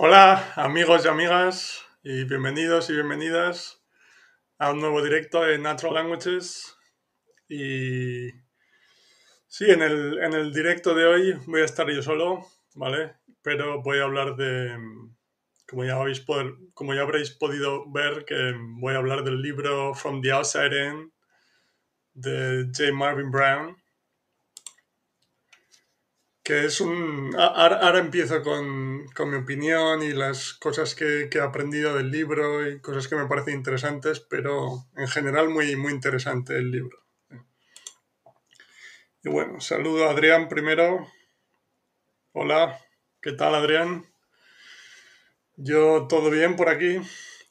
Hola amigos y amigas y bienvenidos y bienvenidas a un nuevo directo de Natural Languages. Y sí, en el, en el directo de hoy voy a estar yo solo, ¿vale? Pero voy a hablar de, como ya, habéis poder, como ya habréis podido ver, que voy a hablar del libro From the Outside In de J. Marvin Brown que es un... Ahora, empiezo con, mi opinión y las cosas que, he aprendido del libro y cosas que me parecen interesantes, pero en general muy, muy interesante el libro. Y bueno, saludo a Adrián primero. Hola, ¿qué tal Adrián? Yo todo bien por aquí,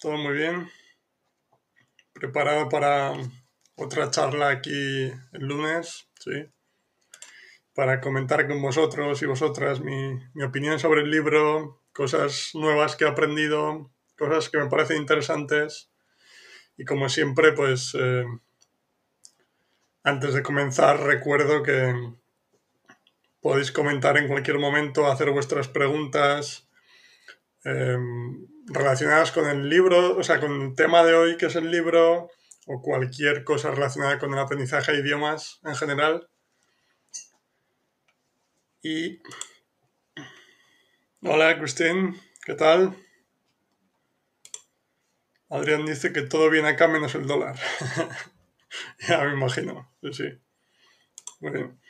todo muy bien. Preparado para otra charla aquí el lunes, sí para comentar con vosotros y vosotras mi, opinión sobre el libro, cosas nuevas que he aprendido, cosas que me parecen interesantes. Y como siempre, pues eh, antes de comenzar recuerdo que podéis comentar en cualquier momento, hacer vuestras preguntas em, relacionadas con el libro, o sea, con el tema de hoy que es el libro, o cualquier cosa relacionada con el aprendizaje de idiomas en general. Y... Hola, Cristín, ¿qué tal? Adrián dice que todo viene acá menos el dólar. ya me imagino, sí, sí. Muy bien.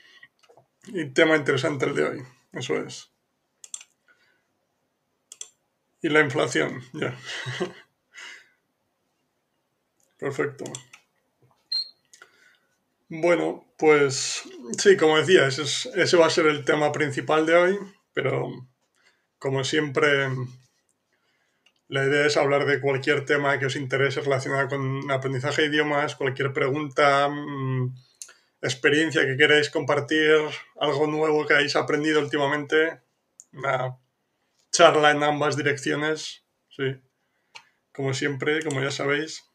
Y tema interesante el de hoy, eso es. Y la inflación, ya. Perfecto. Bueno, pues sí, como decía, ese, va a ser el tema principal de hoy, pero como siempre, la idea es hablar de cualquier tema que os interese relacionado con aprendizaje de idiomas, cualquier pregunta, mm, experiencia que queráis compartir, algo nuevo que hayáis aprendido últimamente, una charla en ambas direcciones, sí, como siempre, como ya sabéis.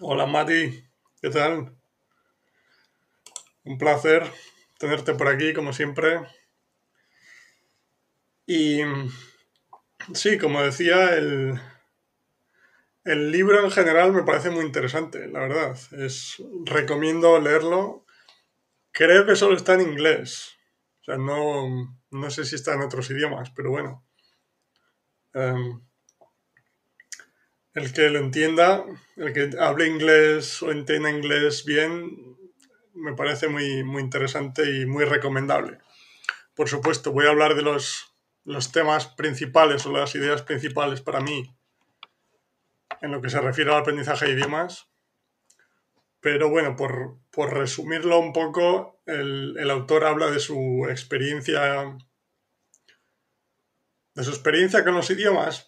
Hola Mati, ¿qué tal? Un placer tenerte por aquí, como siempre. Y sí, como decía, el, el libro en general me parece muy interesante, la verdad. Es, recomiendo leerlo. Creo que solo está en inglés. O sea, no, no sé si está en otros idiomas, pero bueno. Em, el que lo entienda, el que hable inglés o entienda inglés bien, me parece muy, muy interesante y muy recomendable. Por supuesto, voy a hablar de los, los temas principales o las ideas principales para mí en lo que se refiere al aprendizaje de idiomas. Pero bueno, por, por resumirlo un poco, el, el, autor habla de su experiencia, de su experiencia con los idiomas,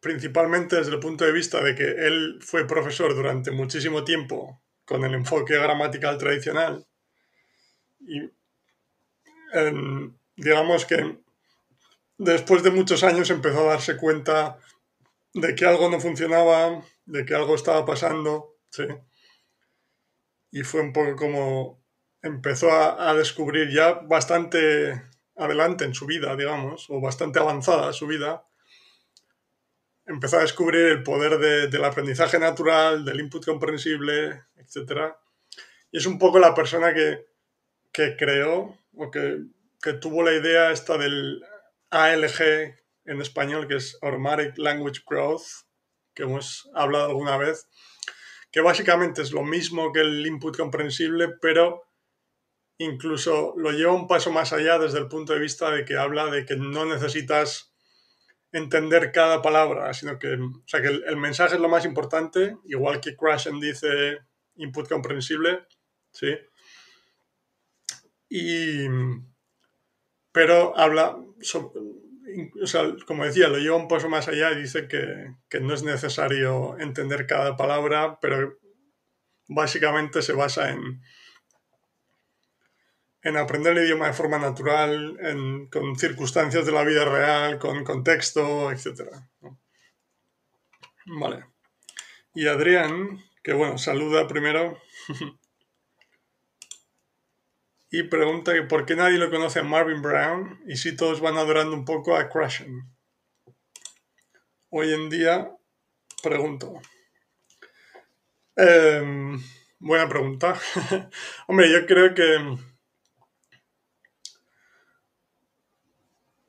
principalmente desde el punto de vista de que él fue profesor durante muchísimo tiempo con el enfoque gramatical tradicional. Y em, digamos que después de muchos años empezó a darse cuenta de que algo no funcionaba, de que algo estaba pasando, ¿sí? Y fue un poco como empezó a, a descubrir ya bastante adelante en su vida, digamos, o bastante avanzada su vida, empezó a descubrir el poder del aprendizaje natural, del input comprensible, etc. Y es un poco la persona que, que creó o que, que, tuvo la idea esta del ALG en español, que es Automatic Language Growth, que hemos hablado alguna vez, que básicamente es lo mismo que el input comprensible, pero incluso lo lleva un paso más allá desde el punto de vista de que habla de que no necesitas entender cada palabra, sino que, o sea, que el, mensaje es lo más importante, igual que Krashen dice input comprensible, ¿sí? Y, pero habla, o sea, como decía, lo lleva un paso más allá y dice que, que no es necesario entender cada palabra, pero básicamente se basa en en aprender el idioma de forma natural, con circunstancias de la vida real, con contexto, etc. Vale. Y Adrián, que bueno, saluda primero. y pregunta por qué nadie lo conoce a Marvin Brown y si todos van adorando un poco a Crashen. hoy en día, pregunto. Em, buena pregunta. Hombre, yo creo que...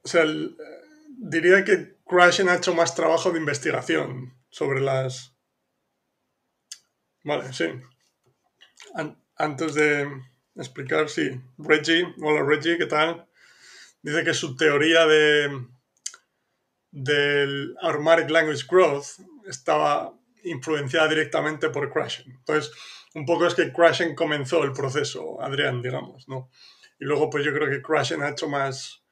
O sea, diría que Crashen ha hecho más trabajo de investigación sobre las... Vale, sí. antes de explicar, sí. Reggie, hola Reggie, ¿qué tal? Dice que su teoría de del Automatic Language Growth estaba influenciada directamente por Crashing. Entonces, un poco es que Crashing comenzó el proceso, Adrián, digamos, ¿no? Y luego, pues yo creo que Crashing ha hecho más,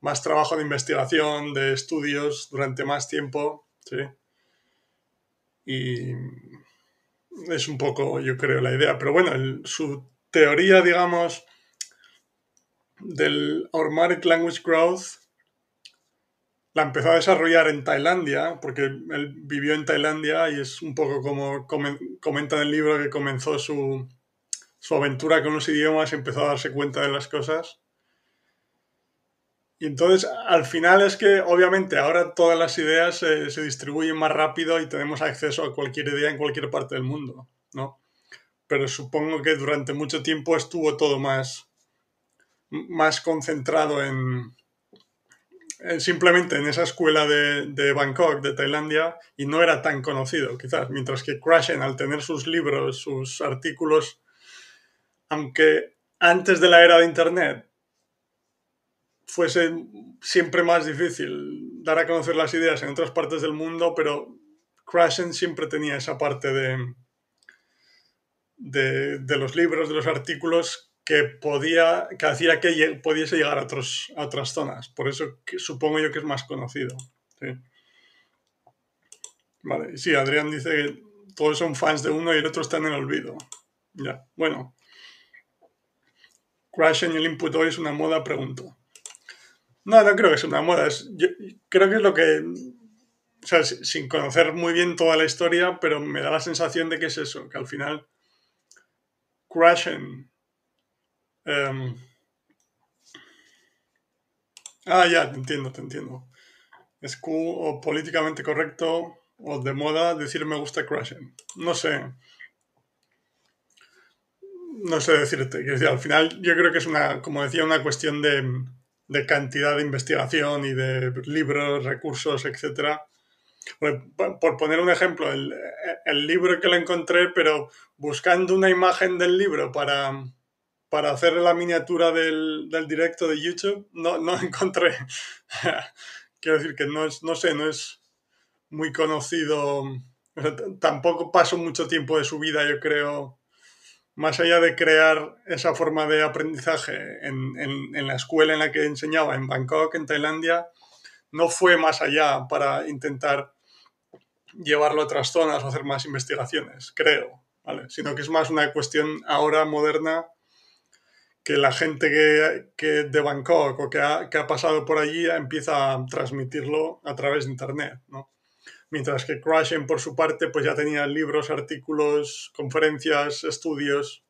más trabajo de investigación, de estudios durante más tiempo, ¿sí? Y es un poco, yo creo, la idea. Pero bueno, su teoría, digamos, del Automatic Language Growth la empezó a desarrollar en Tailandia, porque él vivió en Tailandia y es un poco como comenta en el libro que comenzó su, aventura con los idiomas y empezó a darse cuenta de las cosas. Y entonces, al final es que, obviamente, ahora todas las ideas se, se, distribuyen más rápido y tenemos acceso a cualquier idea en cualquier parte del mundo, ¿no? Pero supongo que durante mucho tiempo estuvo todo más, más concentrado en, eh, simplemente en esa escuela de, Bangkok, de Tailandia, y no era tan conocido, quizás. Mientras que Crashen, al tener sus libros, sus artículos, aunque antes de la era de Internet fuese siempre más difícil dar a conocer las ideas en otras partes del mundo, pero Crashen siempre tenía esa parte de, de, de los libros, de los artículos que podía, que hacía que pudiese llegar a, otros, a otras zonas. Por eso supongo yo que es más conocido. ¿sí? Vale, sí, Adrián dice que todos son fans de uno y el otro está en el olvido. Ya, bueno. Crash en el input hoy es una moda, pregunto. No, no creo que sea una moda. yo, creo que es lo que. O sea, sin conocer muy bien toda la historia, pero me da la sensación de que es eso, que al final Crashen Em, ah, ya, te entiendo, te entiendo. Es cool o políticamente correcto o de moda decir me gusta Crashing. No sé. No sé decirte. al final yo creo que es una, como decía, una cuestión de, cantidad de investigación y de libros, recursos, etc. Por, poner un ejemplo, el, el libro que lo encontré, pero buscando una imagen del libro para, para hacer la miniatura del, directo de YouTube, no, no encontré. Quiero decir que no es, no sé, no es muy conocido. tampoco pasó mucho tiempo de su vida, yo creo, más allá de crear esa forma de aprendizaje en, en, la escuela en la que enseñaba, en Bangkok, en Tailandia, no fue más allá para intentar llevarlo a otras zonas o hacer más investigaciones, creo, ¿vale? Sino que es más una cuestión ahora moderna que la gente que, de Bangkok o que ha, pasado por allí empieza a transmitirlo a través de Internet, ¿no? Mientras que Crashen, por su parte, pues ya tenía libros, artículos, conferencias, estudios.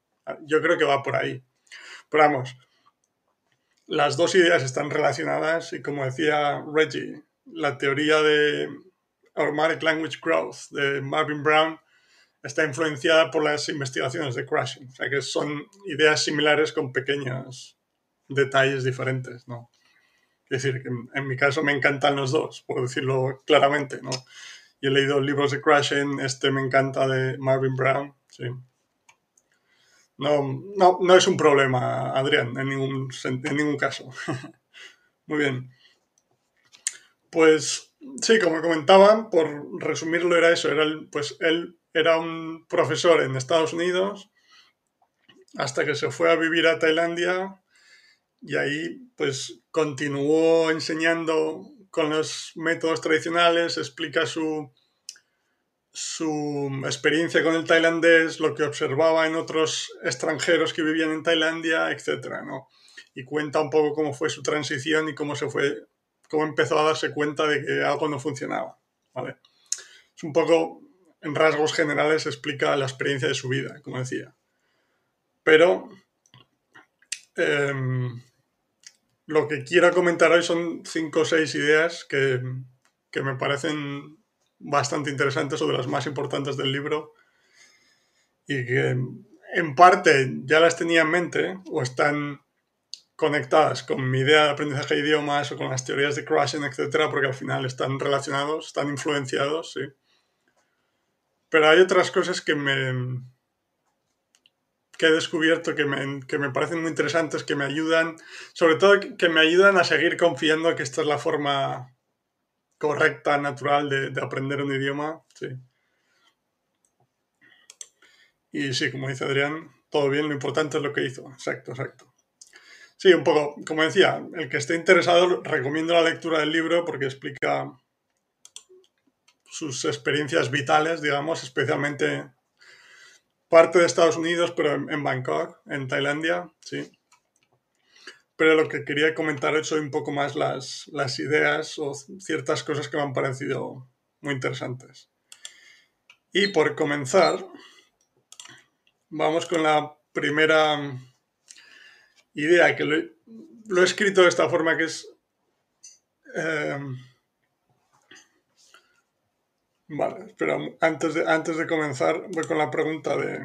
Yo creo que va por ahí. Pero vamos, las dos ideas están relacionadas y como decía Reggie, la teoría de Automatic Language Growth de Marvin Brown está influenciada por las investigaciones de Crashing. O sea que son ideas similares con pequeños detalles diferentes, ¿no? Es decir, que en mi caso me encantan los dos, por decirlo claramente, ¿no? Y he leído libros de Crashing, este me encanta de Marvin Brown, sí. No, no, no es un problema, Adrián, en ningún, en ningún caso. Muy bien. Pues sí, como comentaban, por resumirlo era eso, era pues él era un profesor en Estados Unidos hasta que se fue a vivir a Tailandia y ahí pues continuó enseñando con los métodos tradicionales, explica su, su experiencia con el tailandés, lo que observaba en otros extranjeros que vivían en Tailandia, etc. Y cuenta un poco cómo fue su transición y cómo se fue, cómo empezó a darse cuenta de que algo no funcionaba. ¿vale? Es un poco en rasgos generales explica la experiencia de su vida, como decía. Pero em, lo que quiero comentar hoy son cinco o seis ideas que, me parecen bastante interesantes o de las más importantes del libro y que en parte ya las tenía en mente o están conectadas con mi idea de aprendizaje de idiomas o con las teorías de Krashen, etcétera, porque al final están relacionados, están influenciados, sí. Pero hay otras cosas que me que he descubierto que me, que me parecen muy interesantes, que me ayudan, sobre todo que me ayudan a seguir confiando que esta es la forma correcta, natural de, de aprender un idioma. Sí. Y sí, como dice Adrián, todo bien, lo importante es lo que hizo. Exacto, exacto. Sí, un poco, como decía, el que esté interesado recomiendo la lectura del libro porque explica sus experiencias vitales, digamos, especialmente parte de Estados Unidos, pero en, Bangkok, en Tailandia, sí. Pero lo que quería comentar es hoy un poco más las, las ideas o ciertas cosas que me han parecido muy interesantes. Y por comenzar, vamos con la primera idea que lo, he escrito de esta forma que es... Eh, vale, espera, antes de, antes de comenzar voy con la pregunta de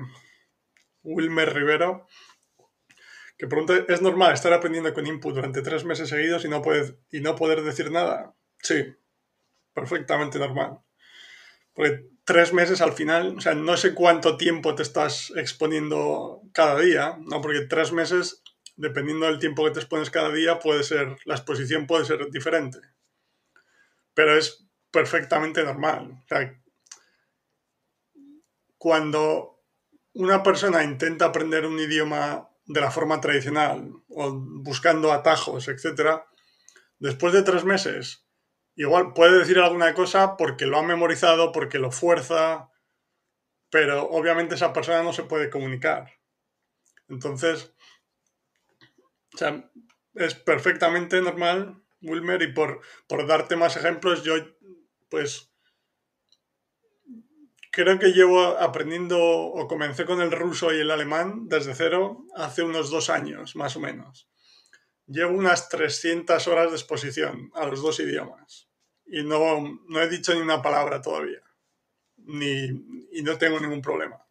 Wilmer Rivera, que pregunta, ¿es normal estar aprendiendo con input durante tres meses seguidos y no, y no poder decir nada? Sí, perfectamente normal. Porque tres meses al final, o sea, no sé cuánto tiempo te estás exponiendo cada día, ¿no? Porque tres meses dependiendo del tiempo que te expones cada día, puede ser, la exposición puede ser diferente. Pero es perfectamente normal. cuando una persona intenta aprender un idioma de la forma tradicional o buscando atajos, etc., después de tres meses, igual puede decir alguna cosa porque lo ha memorizado, porque lo fuerza, pero obviamente esa persona no se puede comunicar. Entonces, o sea, es perfectamente normal, Wilmer, y por, por darte más ejemplos, yo pues creo que llevo aprendiendo o comencé con el ruso y el alemán desde cero hace unos dos años, más o menos. Llevo unas 300 horas de exposición a los dos idiomas y no, no he dicho ni una palabra todavía, ni, y no tengo ningún problema.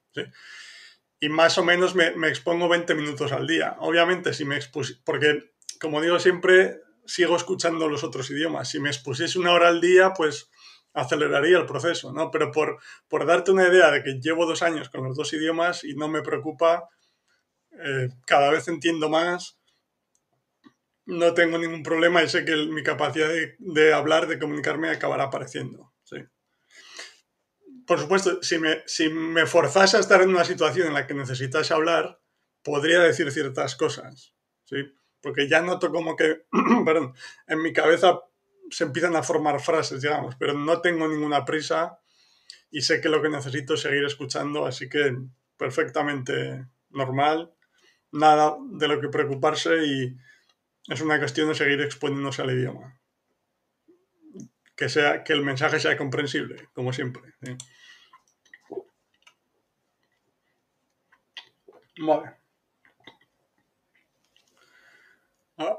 y más o menos me, expongo 20 minutos al día. Obviamente, si me expuse, porque como digo siempre, sigo escuchando los otros idiomas. Si me expusiese una hora al día, pues aceleraría el proceso, ¿no? Pero por, por darte una idea de que llevo dos años con los dos idiomas y no me preocupa, eh, cada vez entiendo más, no tengo ningún problema y sé que mi capacidad de, de hablar, de comunicarme, acabará apareciendo. Sí por supuesto, si me, si me forzase a estar en una situación en la que necesitase hablar, podría decir ciertas cosas, ¿sí? Porque ya noto como que, perdón, en mi cabeza se empiezan a formar frases, digamos, pero no tengo ninguna prisa y sé que lo que necesito es seguir escuchando, así que perfectamente normal, nada de lo que preocuparse y es una cuestión de seguir exponiéndose al idioma. Que, sea, que el mensaje sea comprensible, como siempre. Vale. Ah,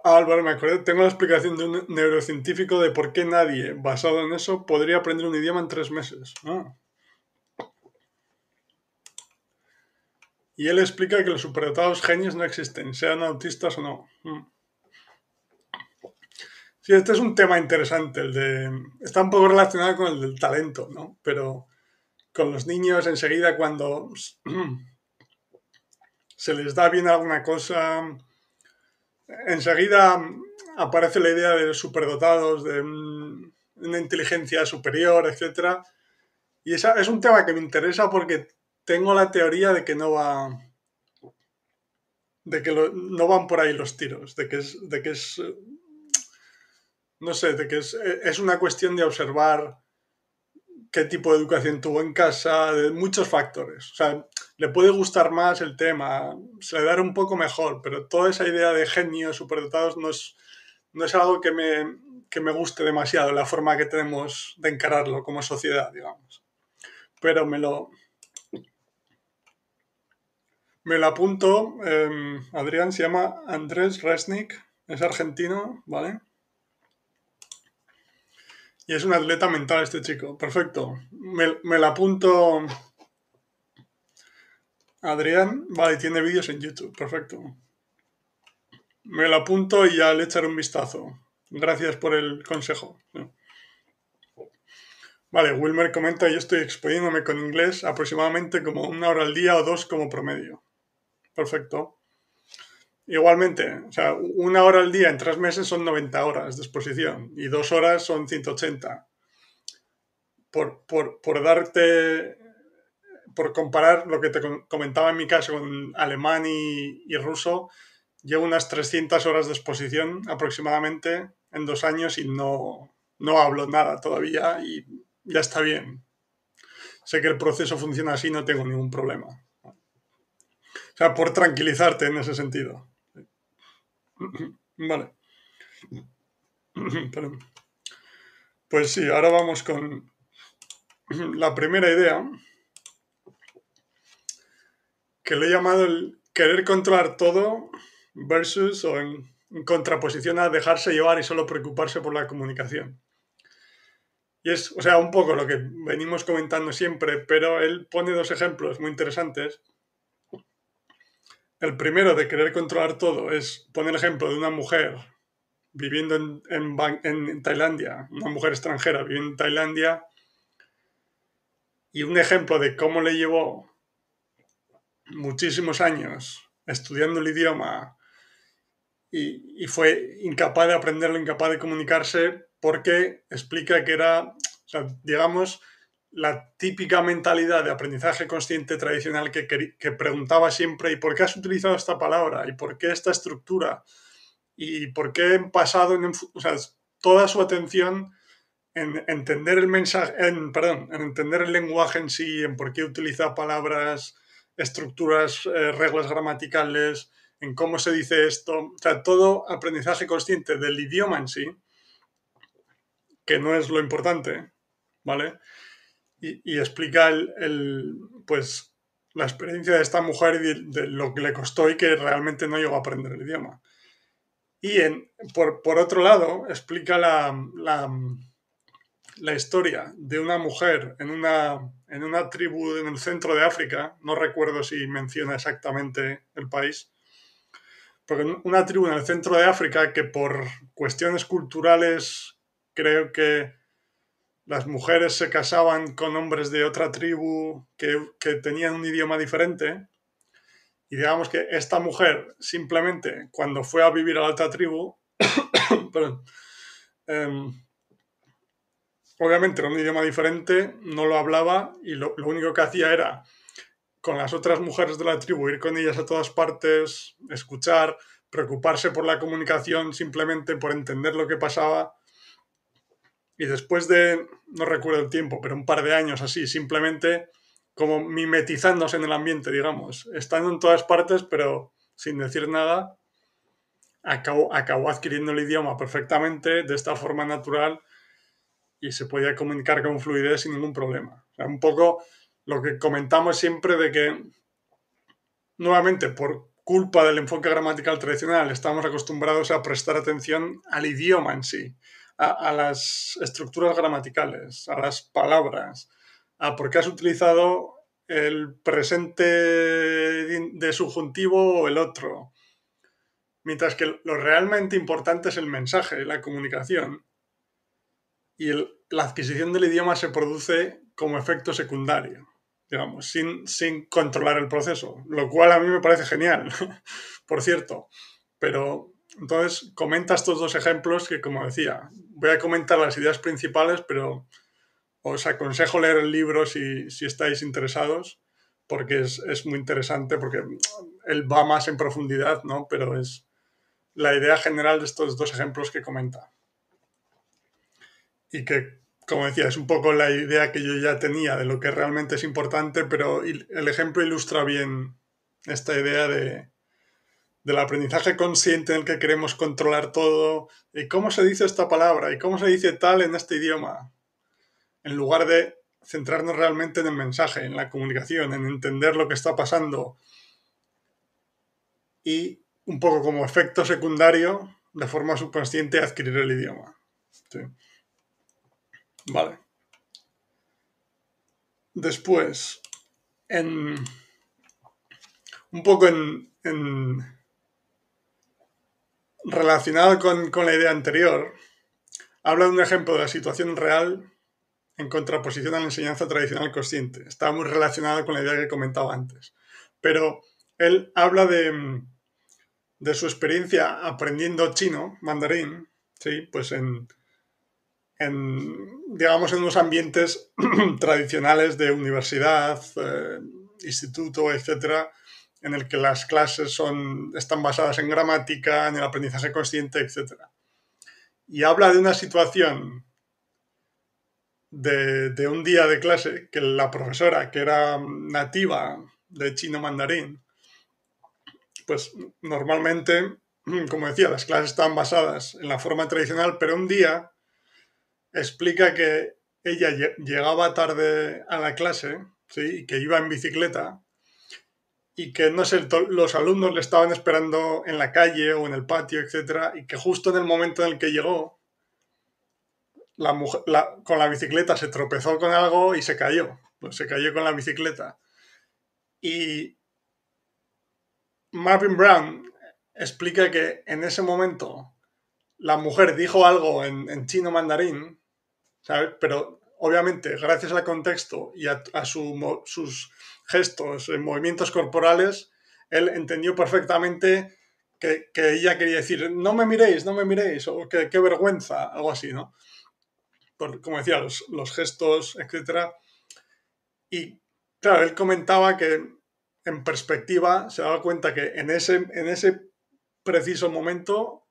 Álvaro, me acuerdo, tengo la explicación de un neurocientífico de por qué nadie, basado en eso, podría aprender un idioma en tres meses. Ah. Y él explica que los superdotados genios no existen, sean autistas o no. Sí, este es un tema interesante, el de... Está un poco relacionado con el del talento, ¿no? Pero con los niños enseguida cuando se les da bien alguna cosa, enseguida aparece la idea de superdotados, de una inteligencia superior, etc. Y esa es un tema que me interesa porque tengo la teoría de que no va. de que no van por ahí los tiros, de que es. de que es. no sé, de que es, es una cuestión de observar qué tipo de educación tuvo en casa, de muchos factores. O sea, le puede gustar más el tema, se le dará un poco mejor, pero toda esa idea de genios superdotados no es, no es algo que me, que me guste demasiado, la forma que tenemos de encararlo como sociedad, digamos. Pero me lo, me lo apunto. Em, Adrián se llama Andrés Resnick, es argentino, ¿vale? Y es un atleta mental este chico. Perfecto. Me, me la apunto. Adrián, vale, tiene vídeos en YouTube. Perfecto. Me lo apunto y ya le echaré un vistazo. Gracias por el consejo. Vale, Wilmer comenta, yo estoy exponiéndome con inglés aproximadamente como una hora al día o dos como promedio. Perfecto. Igualmente, o sea, una hora al día en tres meses son 90 horas de exposición y dos horas son 180. Por, por, por darte, por comparar lo que te comentaba en mi caso con alemán y, y ruso, llevo unas 300 horas de exposición aproximadamente en dos años y no, no hablo nada todavía y ya está bien. Sé que el proceso funciona así, no tengo ningún problema. O sea, por tranquilizarte en ese sentido. Vale. Pues sí, ahora vamos con la primera idea, que le he llamado el querer controlar todo versus o en contraposición a dejarse llevar y solo preocuparse por la comunicación. Y es, o sea, un poco lo que venimos comentando siempre, pero él pone dos ejemplos muy interesantes. El primero de querer controlar todo es poner el ejemplo de una mujer viviendo en, en, Tailandia, una mujer extranjera viviendo en Tailandia, y un ejemplo de cómo le llevó muchísimos años estudiando el idioma y, y, fue incapaz de aprenderlo, incapaz de comunicarse porque explica que era, digamos, la típica mentalidad de aprendizaje consciente tradicional que, preguntaba siempre ¿y por qué has utilizado esta palabra? ¿y por qué esta estructura? ¿y por qué en pasado? Toda su atención en entender el mensaje, en, perdón, en entender el lenguaje en sí, en por qué utiliza palabras, estructuras, eh, reglas gramaticales, en cómo se dice esto, o sea, todo aprendizaje consciente del idioma en sí, que no es lo importante, ¿vale? Y, explica el, pues, la experiencia de esta mujer y de, lo que le costó y que realmente no llegó a aprender el idioma. Y en, por, por, otro lado, explica la, la, la, historia de una mujer en una, en una tribu en el centro de África, no recuerdo si menciona exactamente el país, pero una tribu en el centro de África que por cuestiones culturales creo que las mujeres se casaban con hombres de otra tribu que, tenían un idioma diferente. Y digamos que esta mujer simplemente cuando fue a vivir a la otra tribu, em, obviamente era un idioma diferente, no lo hablaba y lo, lo, único que hacía era con las otras mujeres de la tribu ir con ellas a todas partes, escuchar, preocuparse por la comunicación, simplemente por entender lo que pasaba y después de, no recuerdo el tiempo, pero un par de años así, simplemente como mimetizándose en el ambiente, digamos, estando en todas partes, pero sin decir nada, acabó, acabó adquiriendo el idioma perfectamente, de esta forma natural, y se podía comunicar con fluidez sin ningún problema. O un poco lo que comentamos siempre de que, nuevamente, por culpa del enfoque gramatical tradicional, estamos acostumbrados a prestar atención al idioma en sí a, las estructuras gramaticales, a las palabras, a por qué has utilizado el presente de subjuntivo o el otro. Mientras que lo realmente importante es el mensaje, la comunicación. Y la adquisición del idioma se produce como efecto secundario, digamos, sin, sin controlar el proceso, lo cual a mí me parece genial, por cierto. Pero entonces comenta estos dos ejemplos que, como decía, voy a comentar las ideas principales, pero os aconsejo leer el libro si, estáis interesados, porque es, muy interesante, porque él va más en profundidad, ¿no? Pero es la idea general de estos dos ejemplos que comenta. Y que, como decía, es un poco la idea que yo ya tenía de lo que realmente es importante, pero el ejemplo ilustra bien esta idea de, del aprendizaje consciente en el que queremos controlar todo, y cómo se dice esta palabra, y cómo se dice tal en este idioma, en lugar de centrarnos realmente en el mensaje, en la comunicación, en entender lo que está pasando, y un poco como efecto secundario, de forma subconsciente, adquirir el idioma. Vale. Después, en, un poco en, relacionado con, con, la idea anterior, habla de un ejemplo de la situación real en contraposición a la enseñanza tradicional consciente. Está muy relacionado con la idea que comentaba antes. Pero él habla de, de su experiencia aprendiendo chino, mandarín, ¿sí? pues en, en, digamos, en unos ambientes tradicionales de universidad, eh, instituto, etcétera, en el que las clases son, están basadas en gramática, en el aprendizaje consciente, etcétera. Y habla de una situación de, de, un día de clase que la profesora, que era nativa de chino mandarín, pues normalmente, como decía, las clases estaban basadas en la forma tradicional, pero un día explica que ella llegaba tarde a la clase, ¿sí? que iba en bicicleta y que, no sé, los alumnos le estaban esperando en la calle o en el patio, etc. Y que justo en el momento en el que llegó, la mujer, con la bicicleta se tropezó con algo y se cayó. Pues se cayó con la bicicleta. Y Marvin Brown explica que en ese momento la mujer dijo algo en, chino mandarín. Pero obviamente, gracias al contexto y a, sus gestos, eh, movimientos corporales, él entendió perfectamente que, ella quería decir, no me miréis, no me miréis, o que qué vergüenza, algo así, ¿no? como decía, los, los gestos, etc. Y claro, él comentaba que en perspectiva se daba cuenta que en ese, en ese preciso momento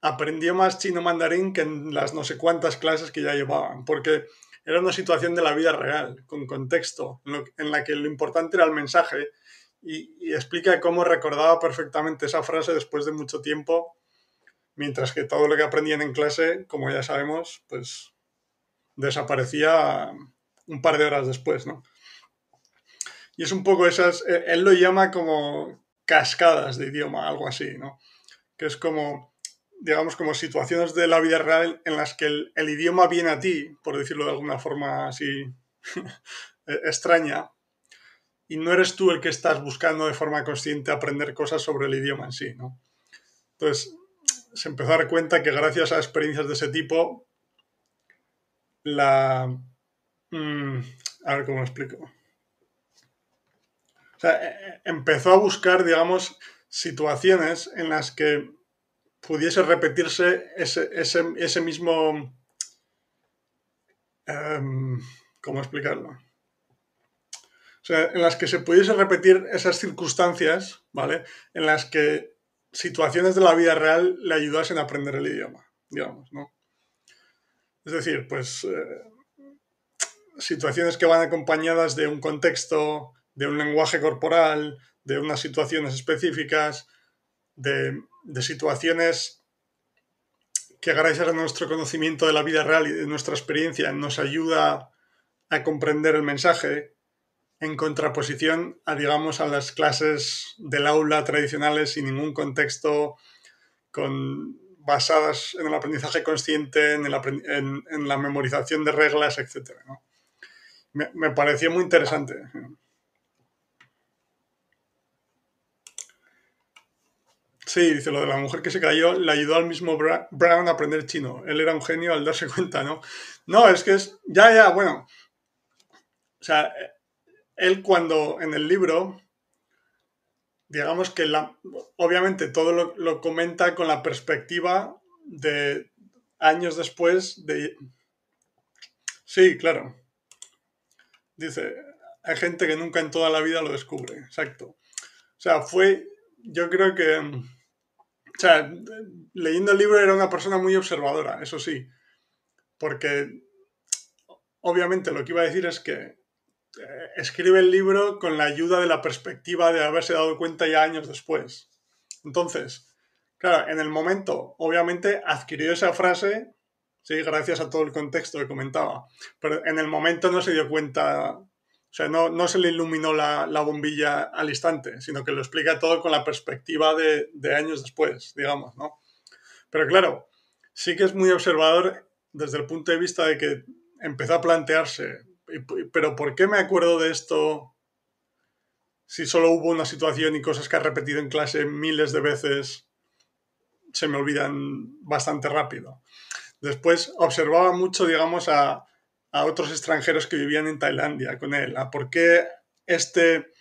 aprendió más chino mandarín que en las no sé cuántas clases que ya llevaban, porque era una situación de la vida real, con contexto, en, la que lo importante era el mensaje y, explica cómo recordaba perfectamente esa frase después de mucho tiempo, mientras que todo lo que aprendían en clase, como ya sabemos, pues desaparecía un par de horas después, ¿no? Y es un poco esas, eh, él lo llama como cascadas de idioma, algo así, ¿no? Que es como digamos, como situaciones de la vida real en las que el, idioma viene a ti, por decirlo de alguna forma así e, extraña, y no eres tú el que estás buscando de forma consciente aprender cosas sobre el idioma en sí, ¿no? Entonces, se empezó a dar cuenta que gracias a experiencias de ese tipo, la... Mm, a ver cómo lo explico. O sea, e, e, empezó a buscar, digamos, situaciones en las que pudiese repetirse ese, ese, mismo... Em, ¿Cómo explicarlo? O sea, en las que se pudiese repetir esas circunstancias, ¿vale? En las que situaciones de la vida real le ayudasen a aprender el idioma, digamos, ¿no? Es decir, pues eh, situaciones que van acompañadas de un contexto, de un lenguaje corporal, de unas situaciones específicas, de, situaciones que gracias a nuestro conocimiento de la vida real y de nuestra experiencia nos ayuda a comprender el mensaje en contraposición a, digamos, a las clases del aula tradicionales sin ningún contexto, con, basadas en el aprendizaje consciente, en, la memorización de reglas, etc. Me, me pareció muy interesante. Sí, dice lo de la mujer que se cayó, le ayudó al mismo Brown a aprender chino. Él era un genio al darse cuenta, ¿no? No, es que es. Ya, ya, bueno. O sea, él cuando en el libro, digamos que la, obviamente todo lo, lo comenta con la perspectiva de años después de. Sí, claro. Dice, hay gente que nunca en toda la vida lo descubre, exacto. O sea, fue, yo creo que o sea, leyendo el libro era una persona muy observadora, eso sí. Porque obviamente lo que iba a decir es que eh, escribe el libro con la ayuda de la perspectiva de haberse dado cuenta ya años después. Entonces, claro, en el momento, obviamente, adquirió esa frase, sí, gracias a todo el contexto que comentaba, pero en el momento no se dio cuenta o sea, no, se le iluminó la, bombilla al instante, sino que lo explica todo con la perspectiva de, años después, digamos, ¿no? Pero claro, sí que es muy observador desde el punto de vista de que empezó a plantearse, pero ¿por qué me acuerdo de esto si solo hubo una situación y cosas que ha repetido en clase miles de veces se me olvidan bastante rápido? Después observaba mucho, digamos, a, otros extranjeros que vivían en Tailandia con él, a por qué este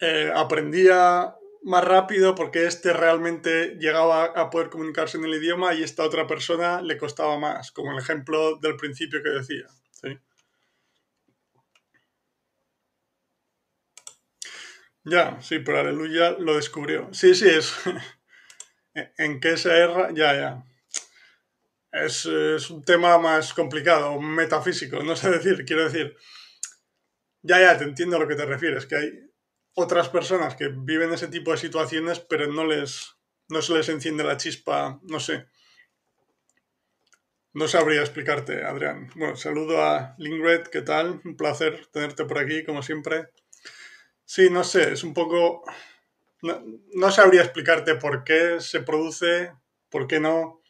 eh, aprendía más rápido, porque este realmente llegaba a poder comunicarse en el idioma y esta otra persona le costaba más, como el ejemplo del principio que decía. Ya, sí, pero Aleluya lo descubrió. Sí, sí, es. ¿En qué se erra? Ya, ya. Es, un tema más complicado, metafísico, no sé decir, quiero decir. Ya, ya, te entiendo a lo que te refieres, que hay otras personas que viven ese tipo de situaciones, pero no les. no se les enciende la chispa, no sé. No sabría explicarte, Adrián. Bueno, saludo a Lingred, ¿qué tal? Un placer tenerte por aquí, como siempre. Sí, no sé, es un poco... No, sabría explicarte por qué se produce, por qué no.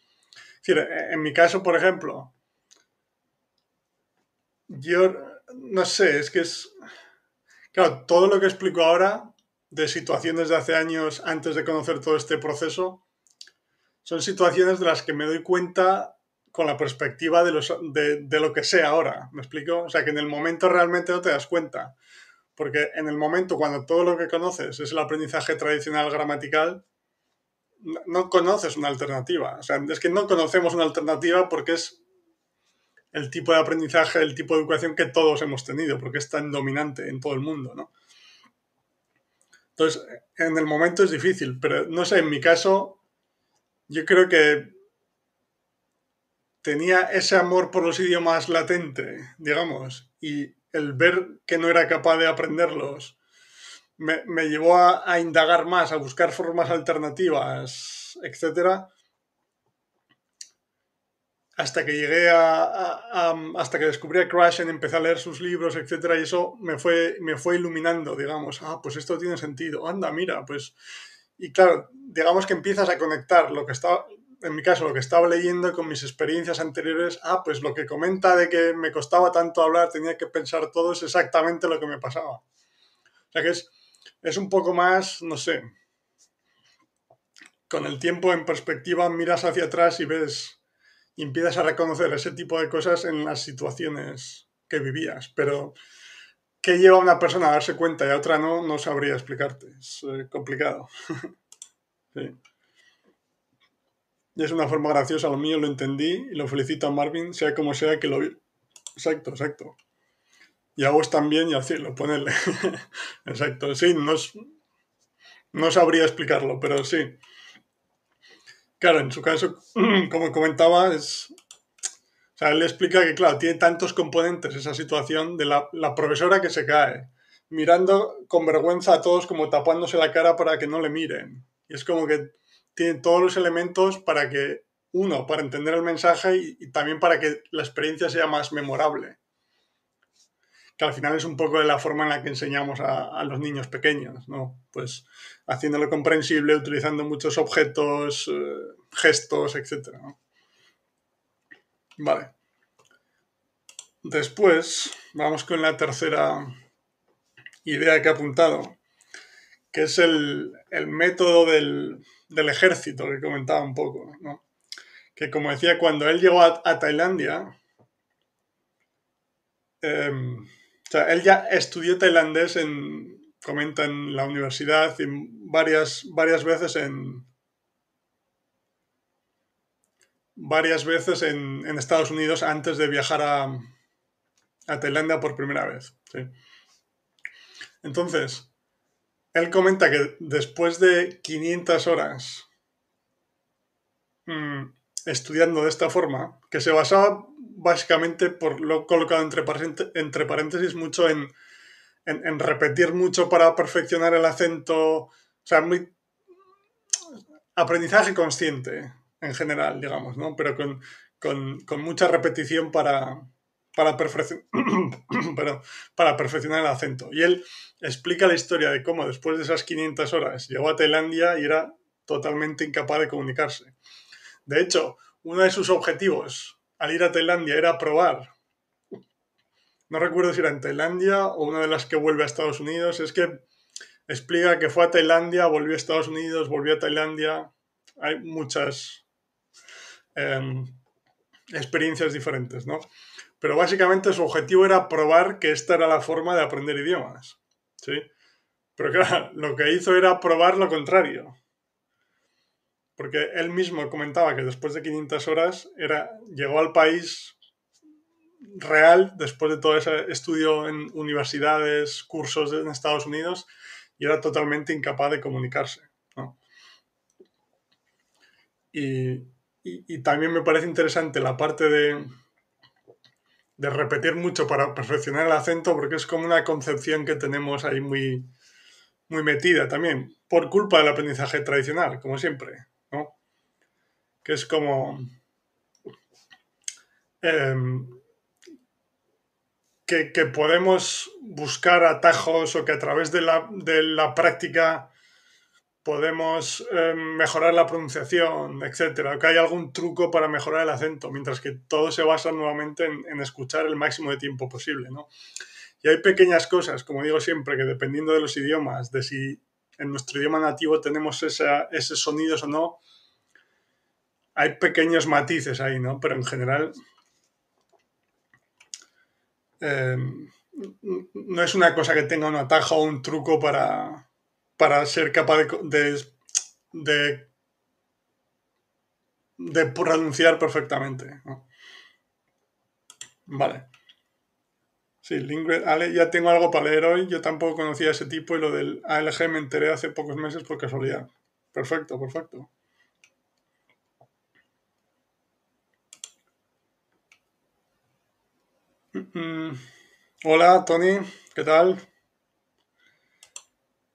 En mi caso, por ejemplo, yo no sé, es que es... Claro, todo lo que explico ahora de situaciones de hace años antes de conocer todo este proceso, son situaciones de las que me doy cuenta con la perspectiva de, los, de, de, lo que sé ahora. ¿Me explico? O sea, que en el momento realmente no te das cuenta. Porque en el momento cuando todo lo que conoces es el aprendizaje tradicional gramatical, no, conoces una alternativa. O sea, es que no conocemos una alternativa porque es el tipo de aprendizaje, el tipo de educación que todos hemos tenido, porque es tan dominante en todo el mundo, ¿no? Entonces, en el momento es difícil, pero no sé, en mi caso, yo creo que tenía ese amor por los idiomas latente, digamos, y el ver que no era capaz de aprenderlos me, llevó a, indagar más, a buscar formas alternativas, etc. Hasta que llegué a, hasta que descubrí a Crash y empecé a leer sus libros, etc. Y eso me fue, me fue iluminando, digamos, ah, pues esto tiene sentido, anda, mira, pues... Y claro, digamos que empiezas a conectar lo que está, en mi caso, lo que estaba leyendo con mis experiencias anteriores, ah, pues lo que comenta de que me costaba tanto hablar, tenía que pensar todo, es exactamente lo que me pasaba. O sea que es, es un poco más, no sé, con el tiempo en perspectiva miras hacia atrás y ves, y empiezas a reconocer ese tipo de cosas en las situaciones que vivías, pero ¿qué lleva a una persona a darse cuenta y a otra no? No sabría explicarte, es eh, complicado. sí. Y es una forma graciosa, lo mío lo entendí y lo felicito a Marvin, sea como sea que lo. Exacto, exacto. Y a vos también y al cielo, ponerle. exacto, sí, no, no sabría explicarlo, pero sí. Claro, en su caso, como comentaba, es. O sea, él explica que, claro, tiene tantos componentes esa situación de la, la profesora que se cae, mirando con vergüenza a todos como tapándose la cara para que no le miren. Y es como que tiene todos los elementos para que, uno, para entender el mensaje y, también para que la experiencia sea más memorable. Que al final es un poco de la forma en la que enseñamos a, los niños pequeños, ¿no? Pues haciéndolo comprensible, utilizando muchos objetos, eh, gestos, etc. Vale. Después, vamos con la tercera idea que he apuntado, que es el método del, del ejército que comentaba un poco, ¿no? Que como decía, cuando él llegó a, Tailandia, em, o sea, él ya estudió tailandés en, comenta en la universidad y varias, varias veces en varias veces en, Estados Unidos antes de viajar a, a Tailandia por primera vez. Entonces, él comenta que después de 500 horas mm, estudiando de esta forma, que se basaba básicamente, por lo colocado entre, entre paréntesis, mucho en, repetir mucho para perfeccionar el acento, o sea, muy aprendizaje consciente en general, digamos, ¿no? Pero con mucha repetición para, para, para perfeccionar el acento. Y él explica la historia de cómo después de esas 500 horas llegó a Tailandia y era totalmente incapaz de comunicarse. De hecho, uno de sus objetivos al ir a Tailandia era probar. No recuerdo si era en Tailandia o una de las que vuelve a Estados Unidos. Es que explica que fue a Tailandia, volvió a Estados Unidos, volvió a Tailandia. Hay muchas em, experiencias diferentes, ¿no? Pero básicamente su objetivo era probar que esta era la forma de aprender idiomas. ¿sí? Pero claro, lo que hizo era probar lo contrario. Porque él mismo comentaba que después de 500 horas era, llegó al país real, después de todo ese estudio en universidades, cursos en Estados Unidos, y era totalmente incapaz de comunicarse. y también me parece interesante la parte de, de repetir mucho para perfeccionar el acento, porque es como una concepción que tenemos ahí muy, muy metida también, por culpa del aprendizaje tradicional, como siempre. Que es como... Em, que, podemos buscar atajos o que a través de la, de la práctica podemos eh, mejorar la pronunciación, etcétera, que hay algún truco para mejorar el acento, mientras que todo se basa nuevamente en, escuchar el máximo de tiempo posible, ¿no? Y hay pequeñas cosas, como digo siempre, que dependiendo de los idiomas, de si en nuestro idioma nativo tenemos esos sonidos o no, hay pequeños matices ahí, ¿no? Pero en general eh, no es una cosa que tenga un atajo o un truco para, para ser capaz de, de, de, pronunciar perfectamente. Vale. Sí, Lingred, Ale, ya tengo algo para leer hoy. Yo tampoco conocía ese tipo y lo del ALG me enteré hace pocos meses por casualidad. Perfecto, perfecto. Mm, mm. Hola, Tony, ¿qué tal?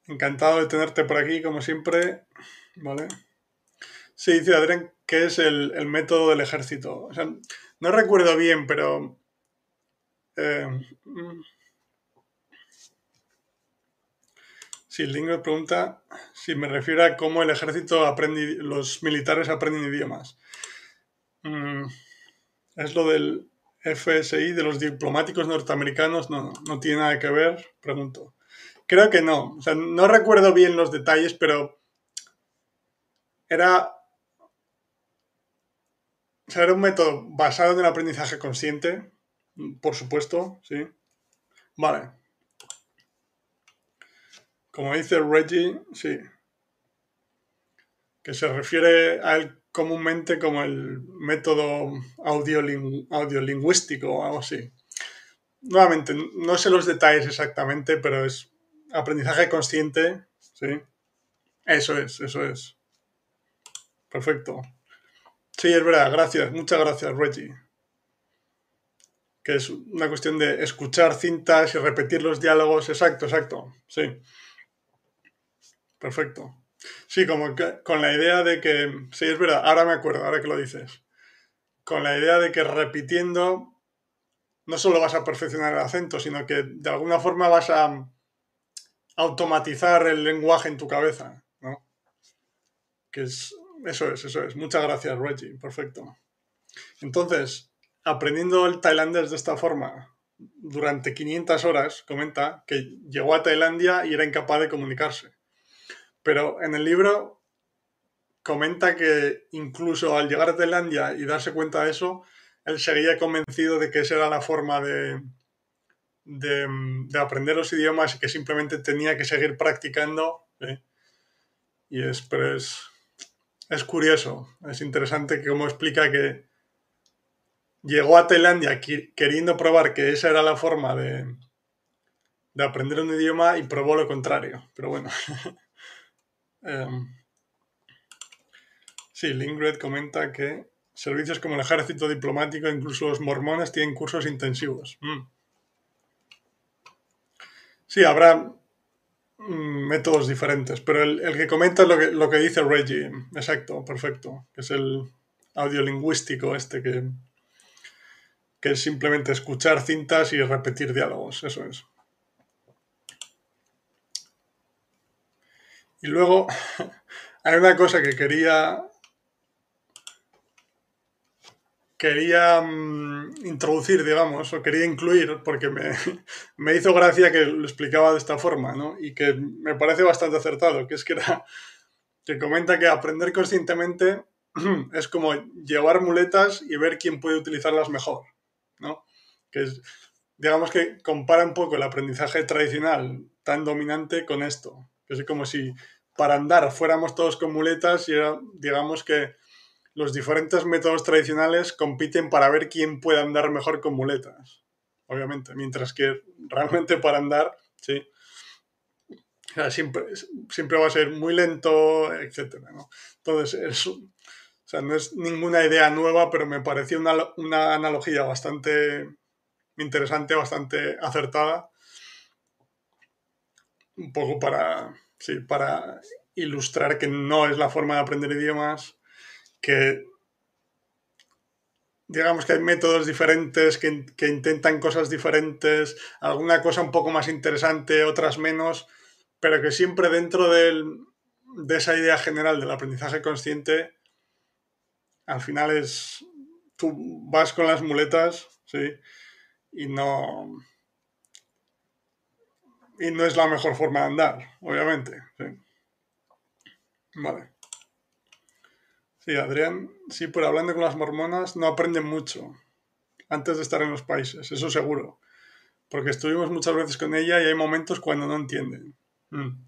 Encantado de tenerte por aquí, como siempre. ¿Vale? Sí, dice Adrián que es el, método del ejército. No recuerdo bien, pero. Eh, mm. Lingard pregunta si me refiero a cómo el ejército aprende, los militares aprenden idiomas. Mm, es lo del FSI, de los diplomáticos norteamericanos, no, no tiene nada que ver, pregunto. Creo que no. O sea, no recuerdo bien los detalles, pero era. O sea, era un método basado en el aprendizaje consciente, por supuesto, sí. Vale. Como dice Reggie, sí. Que se refiere a él comúnmente como el método audiolingüístico o algo así. Nuevamente, no sé los detalles exactamente, pero es aprendizaje consciente, sí. Eso es, eso es. Perfecto. Sí, es verdad, gracias, muchas gracias, Reggie. Que es una cuestión de escuchar cintas y repetir los diálogos. Exacto, exacto. Sí. Perfecto. Sí, como que, con la idea de que. Sí, es verdad, ahora me acuerdo, ahora que lo dices. Con la idea de que repitiendo no solo vas a perfeccionar el acento, sino que de alguna forma vas a automatizar el lenguaje en tu cabeza, ¿no? Que es, eso es, eso es. Muchas gracias, Reggie. Perfecto. Entonces, aprendiendo el tailandés de esta forma durante 500 horas, comenta que llegó a Tailandia y era incapaz de comunicarse. Pero en el libro comenta que incluso al llegar a Tailandia y darse cuenta de eso, él seguía convencido de que esa era la forma de, de, aprender los idiomas y que simplemente tenía que seguir practicando. ¿eh? Y es, pero es, es curioso, es interesante que como explica que llegó a Tailandia queriendo probar que esa era la forma de, de aprender un idioma y probó lo contrario. Pero bueno. um, sí, Lingred comenta que servicios como el ejército diplomático, incluso los mormones, tienen cursos intensivos. Mm. Sí, habrá mm, métodos diferentes, pero el, que comenta es lo que, lo que dice Reggie. Exacto, perfecto. Que es el audiolingüístico este que, que es simplemente escuchar cintas y repetir diálogos. Eso es. Y luego hay una cosa que quería quería mm, introducir, digamos, o quería incluir, porque me, me, hizo gracia que lo explicaba de esta forma, ¿no? Y que me parece bastante acertado, que es que era, que comenta que aprender conscientemente es como llevar muletas y ver quién puede utilizarlas mejor, ¿no? Que es, digamos que compara un poco el aprendizaje tradicional tan dominante con esto. Que es como si para andar fuéramos todos con muletas y era, digamos que los diferentes métodos tradicionales compiten para ver quién puede andar mejor con muletas, obviamente, mientras que realmente para andar, sí, siempre, siempre va a ser muy lento, etc. Entonces, eso, o sea, no es ninguna idea nueva, pero me pareció una, una analogía bastante interesante, bastante acertada, un poco para, sí, para ilustrar que no es la forma de aprender idiomas que digamos que hay métodos diferentes que, intentan cosas diferentes, alguna cosa un poco más interesante, otras menos, pero que siempre dentro de esa idea general del aprendizaje consciente, al final es, tú vas con las muletas, ¿sí? Y no... Y no es la mejor forma de andar, obviamente. Vale. Sí, Adrián, sí, pero hablando con las mormonas no aprenden mucho antes de estar en los países, eso seguro. Porque estuvimos muchas veces con ella y hay momentos cuando no entienden. Mm.